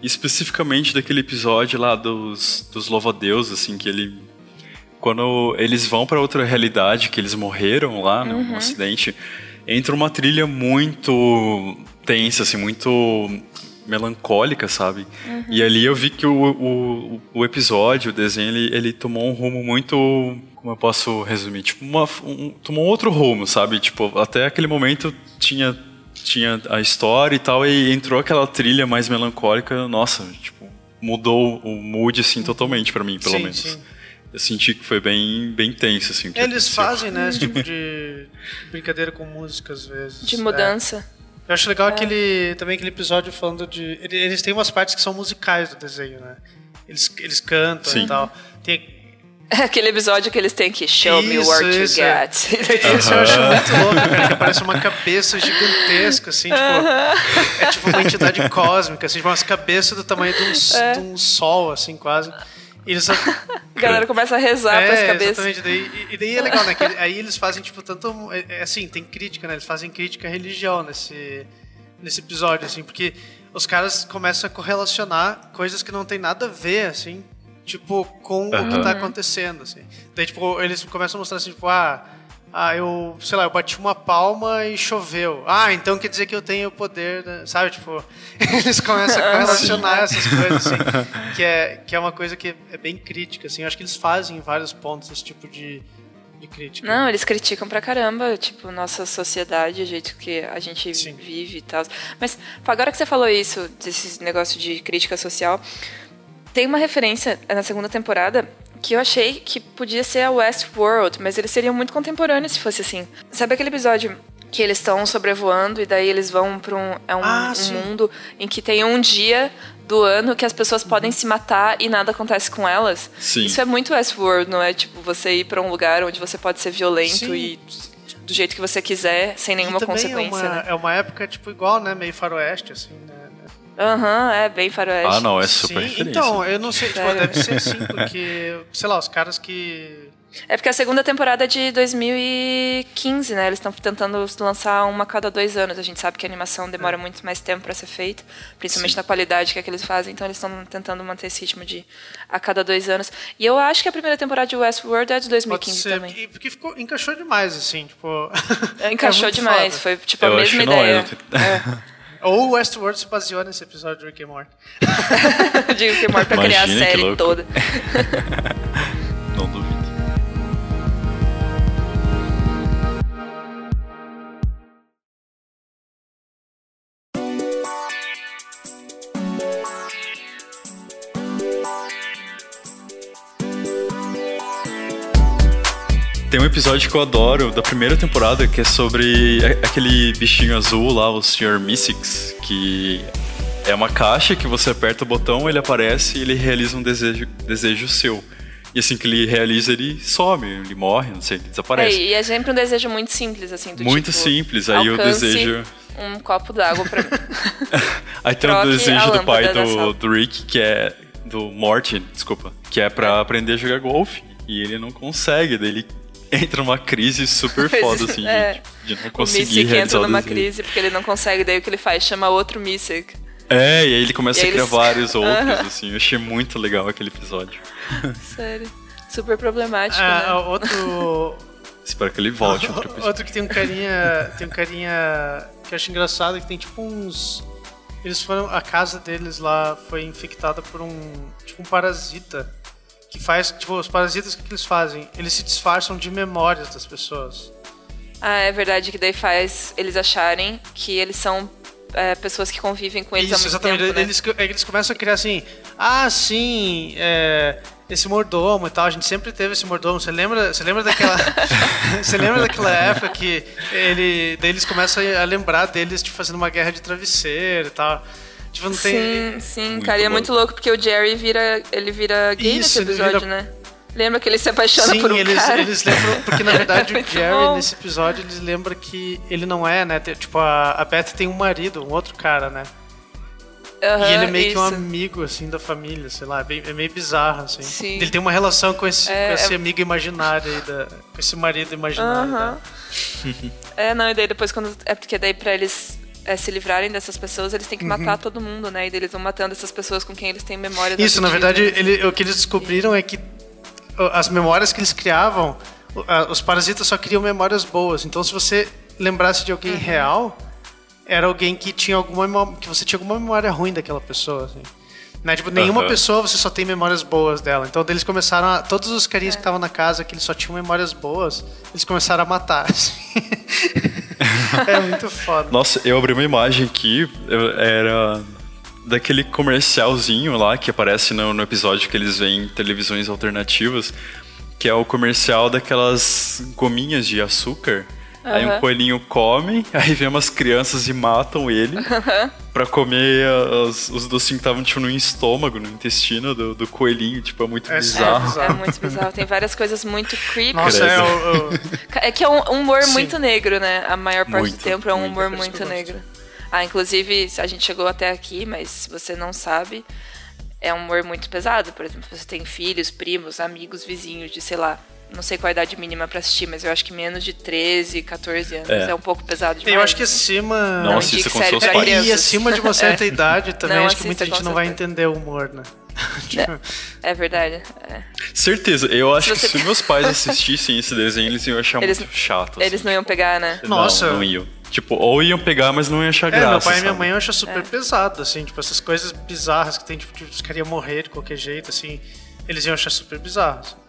especificamente daquele episódio lá dos, dos louva-a-Deus, assim, que ele... Quando eles vão pra outra realidade, que eles morreram lá num Uhum. acidente, entra uma trilha muito tensa, assim, muito melancólica, sabe? Uhum. E ali eu vi que o, o, o episódio, o desenho, ele, ele tomou um rumo muito... Como eu posso resumir? Tipo, uma, um, tomou outro rumo, sabe? Tipo, até aquele momento tinha, tinha a história e tal, e entrou aquela trilha mais melancólica, nossa, tipo, mudou o mood, assim, totalmente pra mim, pelo Sim, menos. sim. Eu senti que foi bem, bem tenso, assim. o que Eles aconteceu. fazem, né, esse tipo de brincadeira com música às vezes. De mudança. É. Eu acho legal aquele também aquele episódio falando de ele- eles têm umas partes que são musicais do desenho, né? Eles, eles cantam Sim. e tal. Tem É aquele episódio que eles têm que show me Isso, what you isso, é. get. *laughs* Esse eu acho muito louco, cara, que parece uma cabeça gigantesca, assim, tipo. É tipo uma entidade cósmica, assim, tipo umas cabeças do tamanho de um, É. de um sol, assim, quase. E eles. *laughs* A galera começa a rezar pras é, cabeças. exatamente. Daí, e, e daí é legal, né? que aí eles fazem, tipo, tanto. É, é assim, tem crítica, né? Eles fazem crítica à religião nesse, nesse episódio, assim, porque os caras começam a correlacionar coisas que não tem nada a ver, assim, tipo, com o que tá acontecendo, assim. Daí, tipo, eles começam a mostrar assim, tipo, ah. Ah, eu, sei lá, eu bati uma palma e choveu. Ah, então quer dizer que eu tenho o poder, né? sabe? Tipo, *laughs* eles começam a correlacionar essas coisas, assim, *laughs* que é, que é uma coisa que é bem crítica, assim. Eu acho que eles fazem em vários pontos esse tipo de, de crítica. Não, eles criticam pra caramba, tipo, nossa sociedade, o jeito que a gente Sim. vive e tal. Mas agora que você falou isso, desse negócio de crítica social, tem uma referência na segunda temporada que eu achei que podia ser a Westworld, mas eles seriam muito contemporâneos se fosse assim. Sabe aquele episódio que eles estão sobrevoando e daí eles vão pra um, é um, Ah, um mundo em que tem um dia do ano que as pessoas podem se matar e nada acontece com elas? Sim. Isso é muito Westworld, não é? Tipo, você ir pra um lugar onde você pode ser violento Sim. e do jeito que você quiser, sem nenhuma consequência, é uma, né? é uma época, tipo, igual, né? Meio faroeste, assim, né? Aham, é bem faroeste. Ah, não, é super Sim, referência. então, eu não sei, tipo, deve ser assim, *laughs* porque, sei lá, os caras que. É porque a segunda temporada é de 2015, né? Eles estão tentando lançar uma a cada dois anos. A gente sabe que a animação É. demora muito mais tempo pra ser feita, principalmente Sim. na qualidade que, é que eles fazem. Então eles estão tentando manter esse ritmo de a cada dois anos. E eu acho que a primeira temporada de Westworld é de Pode 2015 ser, também. porque, porque ficou, encaixou demais, assim, tipo. *laughs* Encaixou é demais, foda. foi tipo a Eu acho mesma que não é. *laughs* Ou Westworld se baseou nesse episódio de Rick and Morty. *laughs* de Rick and Morty pra Imagina criar a série toda. *laughs* Não duvido. Episódio que eu adoro da primeira temporada que é sobre aquele bichinho azul lá, o Sr. Mystics, que é uma caixa que você aperta o botão, ele aparece e ele realiza um desejo, desejo seu. E assim que ele realiza, ele some, ele morre, não sei, ele desaparece. É, e é sempre um desejo muito simples, assim, do Muito tipo, simples, aí o desejo. Um copo d'água pra mim. *laughs* aí tem o desejo do pai do, do Rick, que é. Do Morty, desculpa. Que é pra é. aprender a jogar golfe. E ele não consegue, daí ele *laughs* entra numa crise super foda, assim, é. de, de, não conseguir o realizar entra numa crise porque ele não consegue, daí o que ele faz? Chama outro Mystic. É, e aí ele começa a criar eles... vários *laughs* outros, assim. Eu achei muito legal aquele episódio. *laughs* Sério. Super problemático, ah, né? Outro... Espero que ele volte outro episódio. Outro que tem um carinha... tem um carinha que eu acho engraçado, que tem tipo uns... Eles foram... A casa deles lá foi infectada por um... Tipo um parasita. Que faz... Tipo, os parasitas, o que eles fazem? Eles se disfarçam de memórias das pessoas. Ah, é verdade que daí faz eles acharem que eles são é, pessoas que convivem com eles Isso, há muito exatamente. tempo. Né? Eles, eles começam a criar assim, ah, sim, é, esse mordomo e tal, a gente sempre teve esse mordomo. Você lembra, você lembra daquela, *laughs* você lembra daquela época que ele, daí eles começam a lembrar deles de fazendo uma guerra de travesseiro e tal. Tipo, não tem... Sim, sim, cara, e é muito louco porque o Jerry vira, ele vira gay Isso, nesse episódio, vira... né? Lembra que ele se apaixona Sim, por um eles, cara? eles lembram, porque na verdade *laughs* é o Jerry, bom. nesse episódio, eles lembram que ele não é, né? Tipo, a, a Beth tem um marido, um outro cara, né? Uhum, e ele é meio isso. que um amigo, assim, da família, sei lá, é, é meio bizarro, assim. Sim. Ele tem uma relação com esse, é, com esse é... amigo imaginário aí, da, com esse marido imaginário. Uhum. *laughs* é, não, e daí depois quando. É porque daí pra eles é, se livrarem dessas pessoas, eles têm que matar uhum. todo mundo, né? E eles vão matando essas pessoas com quem eles têm memória. Isso, na verdade, ele, o que eles descobriram é que as memórias que eles criavam, os parasitas só criam memórias boas. Então, se você lembrasse de alguém uhum. real, era alguém que tinha alguma que você tinha alguma memória ruim daquela pessoa. Assim. Né? Tipo, nenhuma uhum. pessoa você só tem memórias boas dela. Então eles começaram a. Todos os carinhas é. que estavam na casa, que eles só tinham memórias boas, eles começaram a matar. *laughs* Assim. *laughs* é muito foda. Nossa, eu abri uma imagem aqui, eu, era daquele comercialzinho lá que aparece no, no episódio que eles veem televisões alternativas, que é o comercial daquelas gominhas de açúcar. Uhum. Aí um coelhinho come, *laughs* aí vem umas crianças e matam ele uhum. pra comer os, os docinhos que estavam tipo, no estômago, no intestino do, do coelhinho. Tipo, é muito é, bizarro. É, é, muito bizarro. Tem várias coisas muito creepy. Nossa, é, o, o... é que é um humor Sim. muito negro, né? A maior parte muito, do tempo é um humor muito, muito negro. Ah, inclusive, a gente chegou até aqui, mas se você não sabe, é um humor muito pesado. Por exemplo, você tem filhos, primos, amigos, vizinhos de, sei lá, não sei qual a idade mínima para assistir, mas eu acho que menos de 13, 14 anos é, é um pouco pesado demais. Eu acho que acima. Não, não assista com seus pais. E acima de uma certa é. *laughs* idade também, não acho que muita gente não vai entender o humor, né? *laughs* tipo... é, é, verdade. É. Certeza, eu acho se que se meus pais assistissem esse desenho, eles iam achar eles, muito chato. Eles assim. não iam pegar, né? Nossa. Não, não iam. Tipo, ou iam pegar, mas não iam achar é, graça. Meu pai sabe? e minha mãe acham super é. pesado, assim, tipo, essas coisas bizarras que tem, tipo, os caras iam morrer de qualquer jeito, assim, eles iam achar super bizarros. Assim.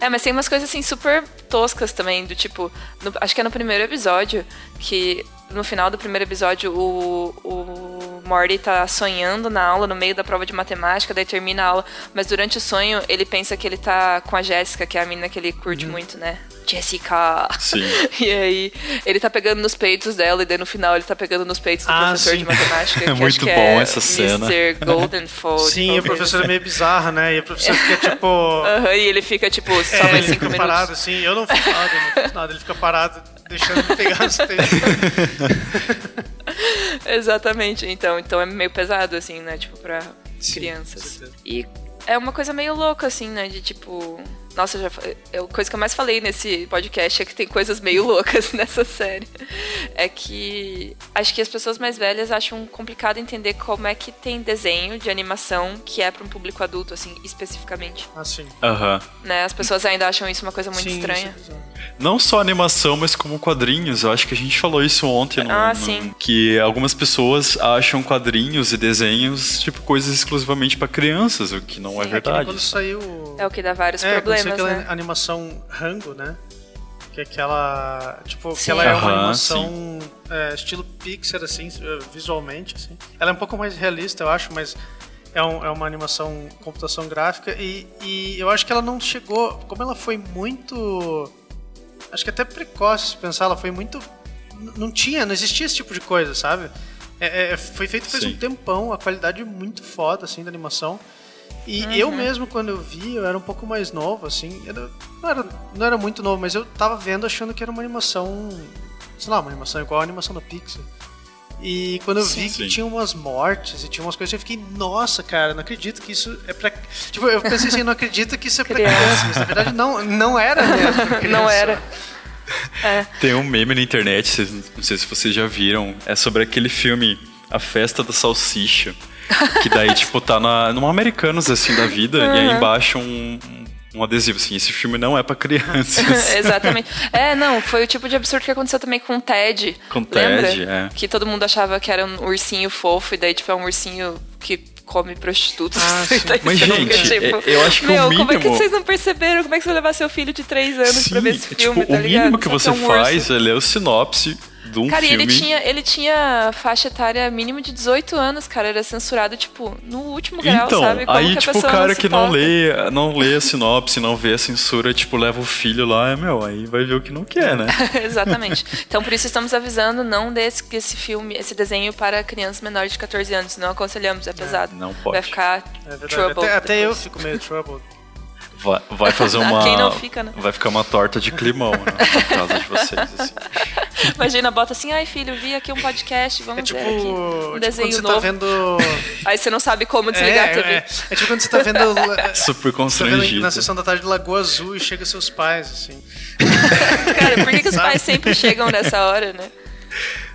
É, mas tem umas coisas assim super toscas também, do tipo, no, acho que é no primeiro episódio, que no final do primeiro episódio o, o Morty tá sonhando na aula, no meio da prova de matemática, daí termina a aula, mas durante o sonho ele pensa que ele tá com a Jéssica, que é a menina que ele curte uhum. muito, né? Jessica. Sim. *laughs* E aí, ele tá pegando nos peitos dela, e daí no final ele tá pegando nos peitos do ah, professor sim. de matemática. *laughs* É muito bom é essa cena. Mr. Goldenfold. Sim, o professor é meio bizarro, né? E o professor fica *laughs* tipo. Uhum, e ele fica tipo, só é, mais cinco minutos. parado, assim. Eu não fiz nada, não fiz nada. Ele fica parado, deixando ele pegar nos peitos. Exatamente. Então, então é meio pesado, assim, né? Tipo, pra sim, crianças. E é uma coisa meio louca, assim, né? De tipo nossa, já, é a coisa que eu mais falei nesse podcast é que tem coisas meio *laughs* loucas nessa série. É que acho que as pessoas mais velhas acham complicado entender como é que tem desenho de animação que é para um público adulto, assim, especificamente. Ah, sim. Aham. Uhum. Né? As pessoas ainda acham isso uma coisa muito sim, estranha. Sim, Não só animação, mas como quadrinhos. Eu acho que a gente falou isso ontem. No, ah, sim. que algumas pessoas acham quadrinhos e desenhos, tipo, coisas exclusivamente para crianças, o que não é sim, é verdade. É quando saiu... É o que dá vários é, problemas problemas, aquela né? animação Rango, né? Que é aquela. Tipo, Sim. que ela é uma animação é, estilo Pixar, assim, visualmente, assim. Ela é um pouco mais realista, eu acho, mas é, um, é uma animação computação gráfica e, e eu acho que ela não chegou. Como ela foi muito. Acho que até precoce se pensar, ela foi muito. Não tinha, não existia esse tipo de coisa, sabe? É, é, foi feito faz Sim. um tempão, a qualidade muito foda, assim, da animação. E Uhum. eu mesmo, quando eu vi, eu era um pouco mais novo, assim. Era, não, era, não era muito novo, mas eu tava vendo achando que era uma animação. Sei lá, uma animação igual a animação da Pixar. E quando eu vi Sim. que tinha umas mortes e tinha umas coisas, eu fiquei, nossa, cara, não acredito que isso é pra. Tipo, eu pensei assim, não acredito que isso é pra Criança. criança. Mas na verdade não, não era mesmo. *laughs* Não era. Tem um meme na internet, não sei se vocês já viram, é sobre aquele filme A Festa da Salsicha. Que daí, *laughs* tipo, tá na, numa Americanos, assim, da vida, e aí embaixo um, um adesivo, assim, esse filme não é pra crianças. *laughs* Exatamente. É, não, foi o tipo de absurdo que aconteceu também com o Ted. Com o Lembra? Ted, é. Que todo mundo achava que era um ursinho fofo, e daí, tipo, é um ursinho que come prostitutos. Ah, *laughs* sim. Daí Mas, gente, tipo, é- eu acho que o Meu, como é que mínimo- vocês não perceberam? Como é que você vai levar seu filho de 3 anos pra ver esse Sim, filme, tipo, tá o ligado? mínimo que Só você é um faz urso. é ler o sinopse de um Cara, e filme. ele tinha, ele tinha faixa etária mínima de 18 anos, cara. Era censurado, tipo, no último grau, Então, sabe? Como aí, que a tipo, o cara se que não lê, não lê a sinopse, não vê a censura, tipo, leva o filho lá, é meu, aí vai ver o que não quer, né? *laughs* Exatamente. Então, por isso estamos avisando, não dê esse, esse filme, esse desenho para crianças menores de 14 anos. Não aconselhamos, é pesado. não pode. Vai ficar É trouble. Até, até eu fico meio troubled. Vai, vai *laughs* fazer uma. quem não fica, né? Vai ficar uma torta de climão né, na casa de vocês, assim. *laughs* Imagina, bota assim, ai filho, vi aqui um podcast, vamos É tipo, ver aqui um tipo desenho quando você novo. tá vendo. *laughs* Aí você não sabe como desligar é, a TV. É, é tipo quando você tá vendo. é, Super Você tá vendo constrangido. na sessão da tarde Lagoa Azul e chega seus pais, assim. Cara, por que, que os pais sempre chegam nessa hora, né?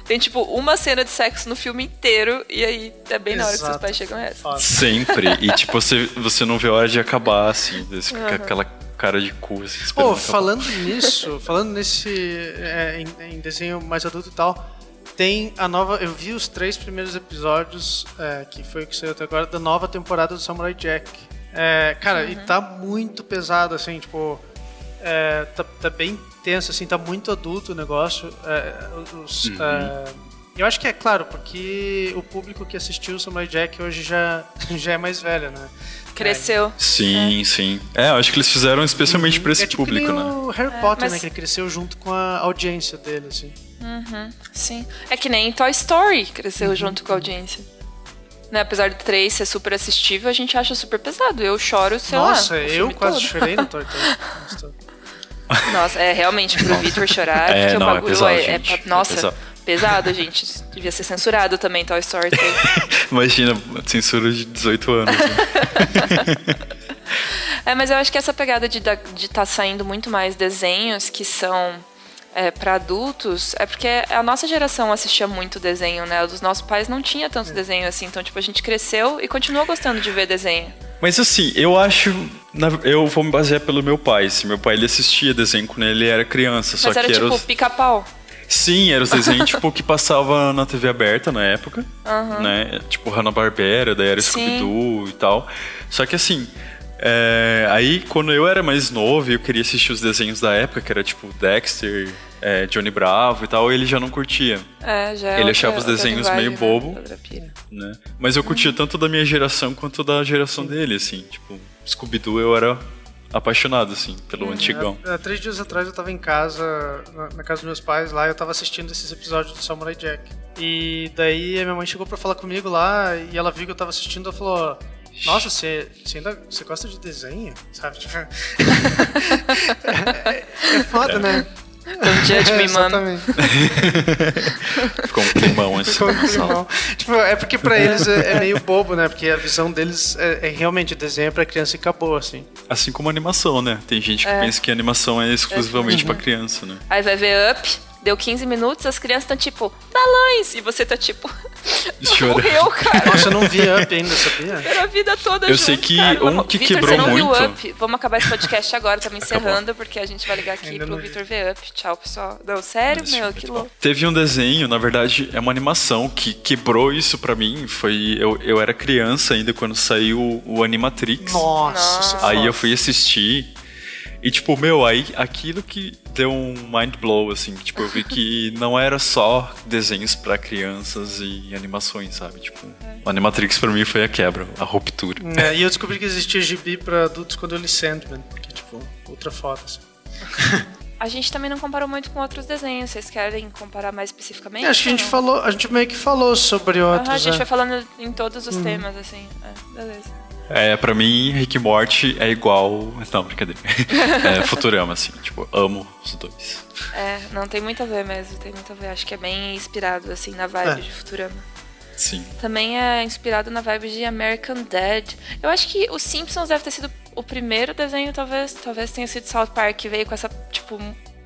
Tem, tipo, uma cena de sexo no filme inteiro e aí é bem na hora que seus Exato. pais chegam essa. Sempre. E, tipo, você, você não vê a hora de acabar, assim. Fica com aquela cara de cu, assim, esperando Pô, acabar. falando nisso, *laughs* falando nesse. é, em, em desenho mais adulto e tal, tem a nova. Eu vi os três primeiros episódios, é, que foi o que saiu até agora, da nova temporada do Samurai Jack. É, cara, e tá muito pesado, assim, tipo. É, tá, tá bem tenso, assim, tá muito adulto o negócio. é, os, é, eu acho que é claro, porque o público que assistiu o Samurai Jack hoje já, *laughs* já é mais velho, né? Cresceu. Sim, sim. É, eu acho que eles fizeram especialmente pra esse é tipo que público, nem né? o Harry Potter, mas- né? Que ele cresceu junto com a audiência dele, assim. Sim. É que nem Toy Story cresceu Uhum. junto com a audiência. Né? Apesar do 3 ser super assistível, a gente acha super pesado. Eu choro, sei Nossa, lá. o eu quase todo. chorei no Toy *laughs* Story. Nossa, é realmente pro Vitor chorar, É, porque não, o é bagulho pesado, é, é É Nossa, pesado. pesado, gente. Devia ser censurado também Toy Story 3. *laughs* Imagina, censura de 18 anos. né? *laughs* É, mas eu acho que essa pegada de estar de tá saindo muito mais desenhos que são é, para adultos é porque a nossa geração assistia muito desenho, né? Os nossos pais não tinha tanto desenho assim. Então, tipo, a gente cresceu e continua gostando de ver desenho. Mas assim, eu acho. Eu vou me basear pelo meu pai. assim, meu pai ele assistia desenho quando ele era criança. só Mas era que tipo os... pica-pau. Sim, eram os desenhos *laughs* tipo, que passava na TV aberta na época. Né? Tipo Hanna-Barbera, daí era. Scooby-Doo e tal. Só que assim. é, Aí, quando eu era mais novo e eu queria assistir os desenhos da época, que era tipo Dexter, é, Johnny Bravo e tal, ele já não curtia. É, já é Ele outra- achava os desenhos meio né? bobo. Pira. né? Mas eu curtia tanto da minha geração quanto da geração dele, assim. Tipo, Scooby-Doo eu era apaixonado, assim, pelo antigão. Há, há três dias atrás eu tava em casa, na, na casa dos meus pais lá, e eu tava assistindo esses episódios do Samurai Jack. E daí a minha mãe chegou pra falar comigo lá, e ela viu que eu tava assistindo, ela falou... Nossa, você, você ainda você gosta de desenho? Sabe? Tipo, *laughs* é, é foda, né? Don't judge me, mano. Ficou um climão, assim, Ficou um climão. Tipo, é porque pra eles é, é meio bobo, né? Porque a visão deles é, é realmente desenho pra criança e acabou, assim. Assim como animação, né? Tem gente que É. pensa que animação é exclusivamente pra criança, né? Aí vai ver Up, deu 15 minutos, as crianças estão tipo, balões! E você tá tipo, *laughs* morreu, cara. Nossa, eu não vi Up ainda, sabia? Era a vida toda Eu junto, sei que cara. um que Vitor, quebrou você não viu muito- Up? Vamos acabar esse podcast agora, estamos encerrando, porque a gente vai ligar aqui Ainda pro. Vitor ver Up. Tchau, pessoal. Não, sério, meu, que louco. Teve um desenho, na verdade, é uma animação que quebrou isso pra mim. Foi eu, eu era criança ainda quando saiu o Animatrix. Nossa, é Aí eu fui assistir E, tipo, meu, aí aquilo que deu um mind blow, assim. Tipo, eu vi que *laughs* não era só desenhos para crianças e animações, sabe? Tipo, o Animatrix pra mim foi a quebra, a ruptura. É, e eu descobri que existia gibi pra adultos quando eu li Sandman, que tipo, outra foto, assim. *laughs* A gente também não comparou muito com outros desenhos. Vocês querem comparar mais especificamente? É, acho que a gente falou, a gente meio que falou sobre outros. Uhum, a gente é. foi falando em todos os temas, assim. É, beleza. É, pra mim, Rick e Morty é igual. Não, brincadeira. É *laughs* Futurama, assim. Tipo, amo os dois. É, não tem muito a ver mesmo, tem muito a ver. Acho que é bem inspirado, assim, na vibe É. de Futurama. Sim. Também é inspirado na vibe de American Dad. Eu acho que os Simpsons deve ter sido o primeiro desenho, talvez. Talvez tenha sido South Park, que veio com essa, tipo,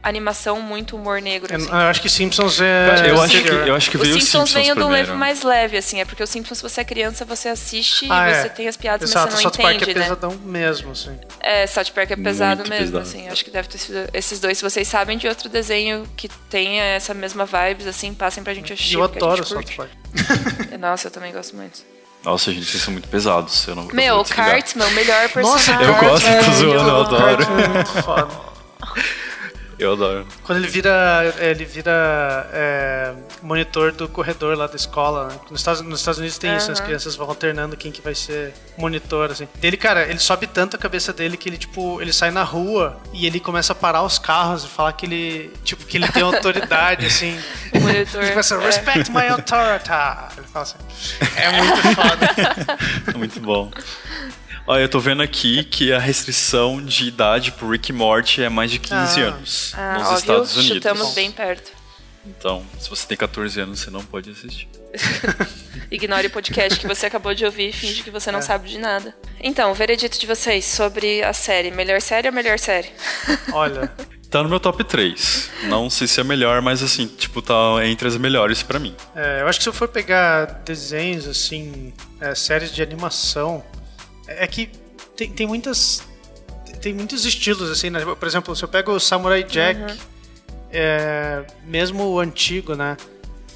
animação muito humor negro. Eu, assim. eu acho que Simpsons é. Eu acho que, eu acho que Os veio Simpsons, os Simpsons vêm de um primeiro. leve mais leve, assim. É porque os Simpsons, se você é criança, você assiste Ah, e é. você tem as piadas, Exato, mas você South não Park entende, é né? pesadão mesmo, assim. É, South Park é pesado Muito mesmo, pesado. assim. Acho que deve ter sido esses dois. Se vocês sabem de outro desenho que tenha essa mesma vibes, assim, passem pra gente assistir. E eu adoro gente South. Park. *laughs* Nossa, eu também gosto muito. Nossa, gente, vocês são muito pesados. Eu não eu Meu, o. Cartman, o melhor Nossa, personagem. Eu gosto, tô zoando, eu adoro. Cartman é muito foda. *laughs* Eu adoro. Quando ele vira, ele vira é, monitor do corredor lá da escola, né? nos, Estados, nos Estados Unidos tem isso, né? as crianças vão alternando quem que vai ser monitor, assim. Dele, cara, ele sobe tanto a cabeça dele que ele, tipo, ele sai na rua e ele começa a parar os carros e falar que ele, tipo, que ele tem autoridade, assim. *laughs* O monitor. Ele começa, é. respect my authority. Ele fala assim, é muito foda. *laughs* Muito bom. Olha, eu tô vendo aqui que a restrição de idade pro Rick e Morty é mais de 15 Ah. anos Ah, nos óbvio, Estados Unidos. chutamos bem perto. Então, se você tem 14 anos, você não pode assistir. *laughs* Ignore o podcast que você acabou de ouvir e finge que você É. não sabe de nada. Então, o veredito de vocês sobre a série. Melhor série ou melhor série? *laughs* Olha, Tá no meu top 3. Não sei se é melhor, mas assim, tipo, tá entre as melhores pra mim. É, eu acho que se eu for pegar desenhos, assim, é, séries de animação, é que tem, tem muitas. Tem muitos estilos, assim, né? Por exemplo, se eu pego o Samurai Jack, é, mesmo o antigo, né?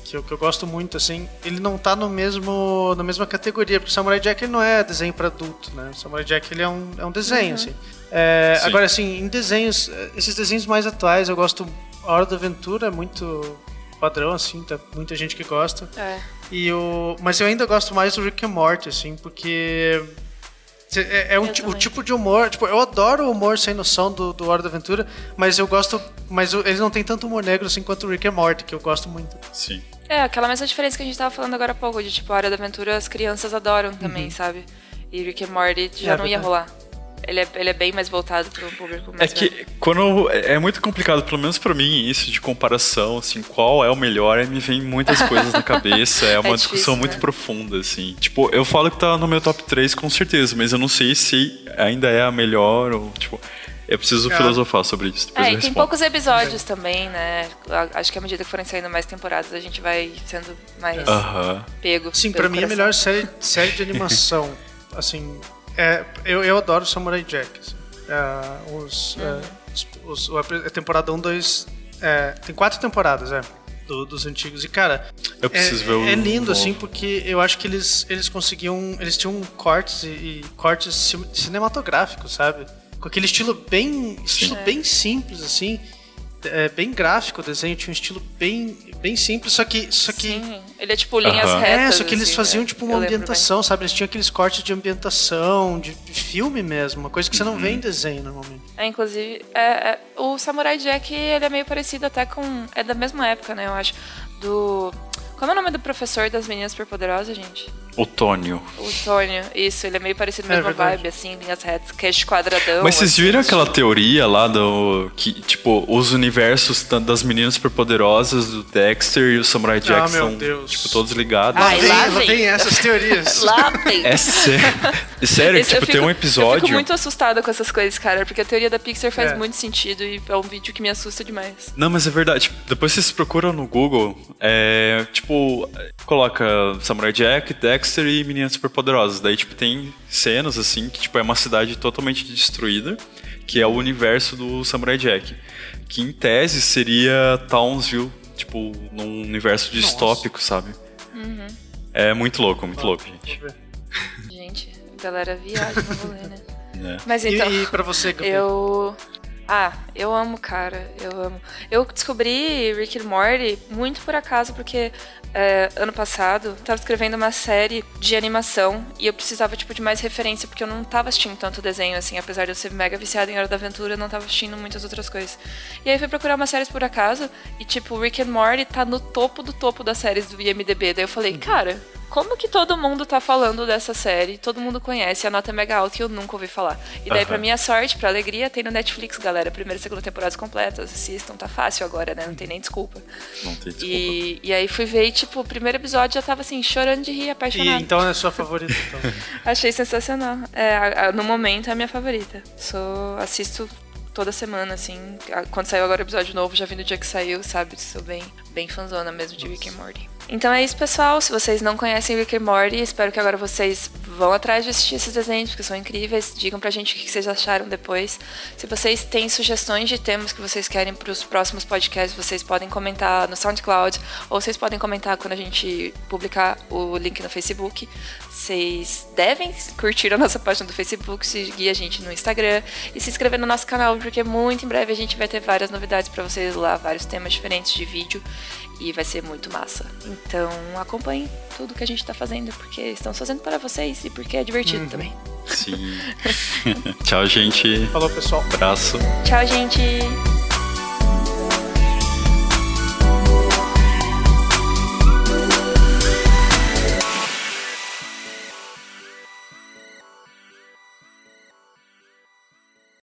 Que eu, que eu gosto muito, assim, ele não tá no mesmo, na mesma categoria, porque o Samurai Jack ele não é desenho para adulto, né? O Samurai Jack ele é um, é um desenho, assim. É, Sim. agora, assim, em desenhos, esses desenhos mais atuais, eu gosto. A Hora da Aventura é muito padrão, assim, tá muita gente que gosta. É. E o, mas eu ainda gosto mais do Rick and Morty, assim, porque é, é um o tipo de humor. Tipo, eu adoro o humor sem noção do, do Hora da Aventura, mas eu gosto. Mas eles não têm tanto humor negro assim quanto o Rick and Morty, que eu gosto muito. Sim. É, aquela mesma diferença que a gente tava falando agora há pouco, de tipo, a Hora da Aventura as crianças adoram Uhum. também, sabe? E Rick and Morty já É não ia verdade. rolar. Ele é, ele é bem mais voltado para um público É mais velho. que quando é é muito complicado, pelo menos pra mim, isso de comparação, assim, qual é o melhor, me vem muitas *laughs* coisas na cabeça, é uma É discussão difícil, muito né? profunda, assim. Tipo, eu falo que tá no meu top 3 com certeza, mas eu não sei se ainda é a melhor ou, tipo, eu preciso Ah. filosofar sobre isso. Depois É, e tem poucos episódios também, né? A- Acho que à medida que forem saindo mais temporadas, a gente vai sendo mais Aham. pego. Sim, pra mim a coração. melhor série, série de animação, *laughs* assim, é, eu, eu adoro Samurai Jack. assim. É, os, é, os- os- a temporada 1, 2. é, tem quatro temporadas, é. do- dos antigos. E, cara, Eu preciso é, ver o é lindo, novo. assim, porque eu acho que eles, eles conseguiam. Eles tinham cortes e, e cortes ci- cinematográficos, sabe? Com aquele estilo bem. estilo É. bem simples, assim. É, bem gráfico o desenho, tinha um estilo bem, bem simples, só que. Só que Sim, ele é tipo linhas retas. é, só que eles assim, faziam né? tipo uma ambientação, sabe? Eles tinham aqueles cortes de ambientação, de filme mesmo, uma coisa que você não vê em desenho normalmente. É, inclusive, é, é, o Samurai Jack, ele é meio parecido até com... É da mesma época, né, eu acho. Do... Como é o nome do professor das meninas superpoderosas, gente? Otônio. O Tônio. Isso, ele é meio parecido, É mesma verdade. vibe, assim, linhas retas, queixo quadradão. Mas vocês assim. viram aquela teoria lá do. que, tipo, os universos das meninas superpoderosas, do Dexter e o Samurai Jack Ah, meu são, Deus. tipo, todos ligados? Ai, vem, lá lá vem. vem essas teorias. *laughs* Lá tem. É sério. É sério, Esse- tipo, eu tem um fico- Eu episódio. fico muito assustada com essas coisas, cara, porque a teoria da Pixar faz É. muito sentido e é um vídeo que me assusta demais. Não, mas é verdade. Tipo, depois vocês procuram no Google, é, tipo, coloca Samurai Jack, Dexter e Meninas Superpoderosas. Daí, tipo, tem cenas, assim, que tipo, é uma cidade totalmente destruída, que é o universo do Samurai Jack. Que, em tese, seria Townsville, tipo, num universo distópico, sabe? É muito louco, muito louco, gente. Vamos ver. Gente, a galera viaja no rolê, né? *laughs* É. Mas então. E, e pra você, Gabi? Eu. Ah, eu amo, cara. Eu amo. Eu descobri Rick and Morty muito por acaso, porque é, ano passado eu tava escrevendo uma série de animação e eu precisava, tipo, de mais referência, porque eu não tava assistindo tanto desenho, assim, apesar de eu ser mega viciada em Hora da Aventura, eu não tava assistindo muitas outras coisas. E aí eu fui procurar umas séries por acaso e, tipo, Rick and Morty tá no topo do topo das séries do IMDB. Daí eu falei, cara, como que todo mundo tá falando dessa série? Todo mundo conhece, a nota é mega alta que eu nunca ouvi falar. E daí, Aham. pra minha sorte, pra alegria, tem no Netflix, galera. Primeira e segunda temporadas completas. Assistam, tá fácil agora, né? Não tem nem desculpa. Não tem desculpa. E, e aí fui ver e, tipo, o primeiro episódio já tava assim, chorando de rir, E apaixonada. então é a sua favorita, então. *laughs* Achei sensacional. É, a- a- no momento é a minha favorita. Sou, assisto toda semana, assim. Quando saiu agora o episódio novo, já vi no dia que saiu, sabe? Sou bem, bem fanzona mesmo de Rick and Morty. Então é isso, pessoal. Se vocês não conhecem Rick and Morty, espero que agora vocês vão atrás de assistir esses desenhos, porque são incríveis. Digam pra gente o que vocês acharam depois. Se vocês têm sugestões de temas que vocês querem pros próximos podcasts, vocês podem comentar no SoundCloud, ou vocês podem comentar quando a gente publicar o link no Facebook. Vocês devem curtir a nossa página do Facebook, seguir a gente no Instagram e se inscrever no nosso canal, porque muito em breve a gente vai ter várias novidades pra vocês lá, vários temas diferentes de vídeo e vai ser muito massa. Então acompanhem tudo que a gente tá fazendo, porque estamos fazendo para vocês e porque é divertido também. Sim. *laughs* Tchau, gente. Falou, pessoal. Abraço. Tchau, gente!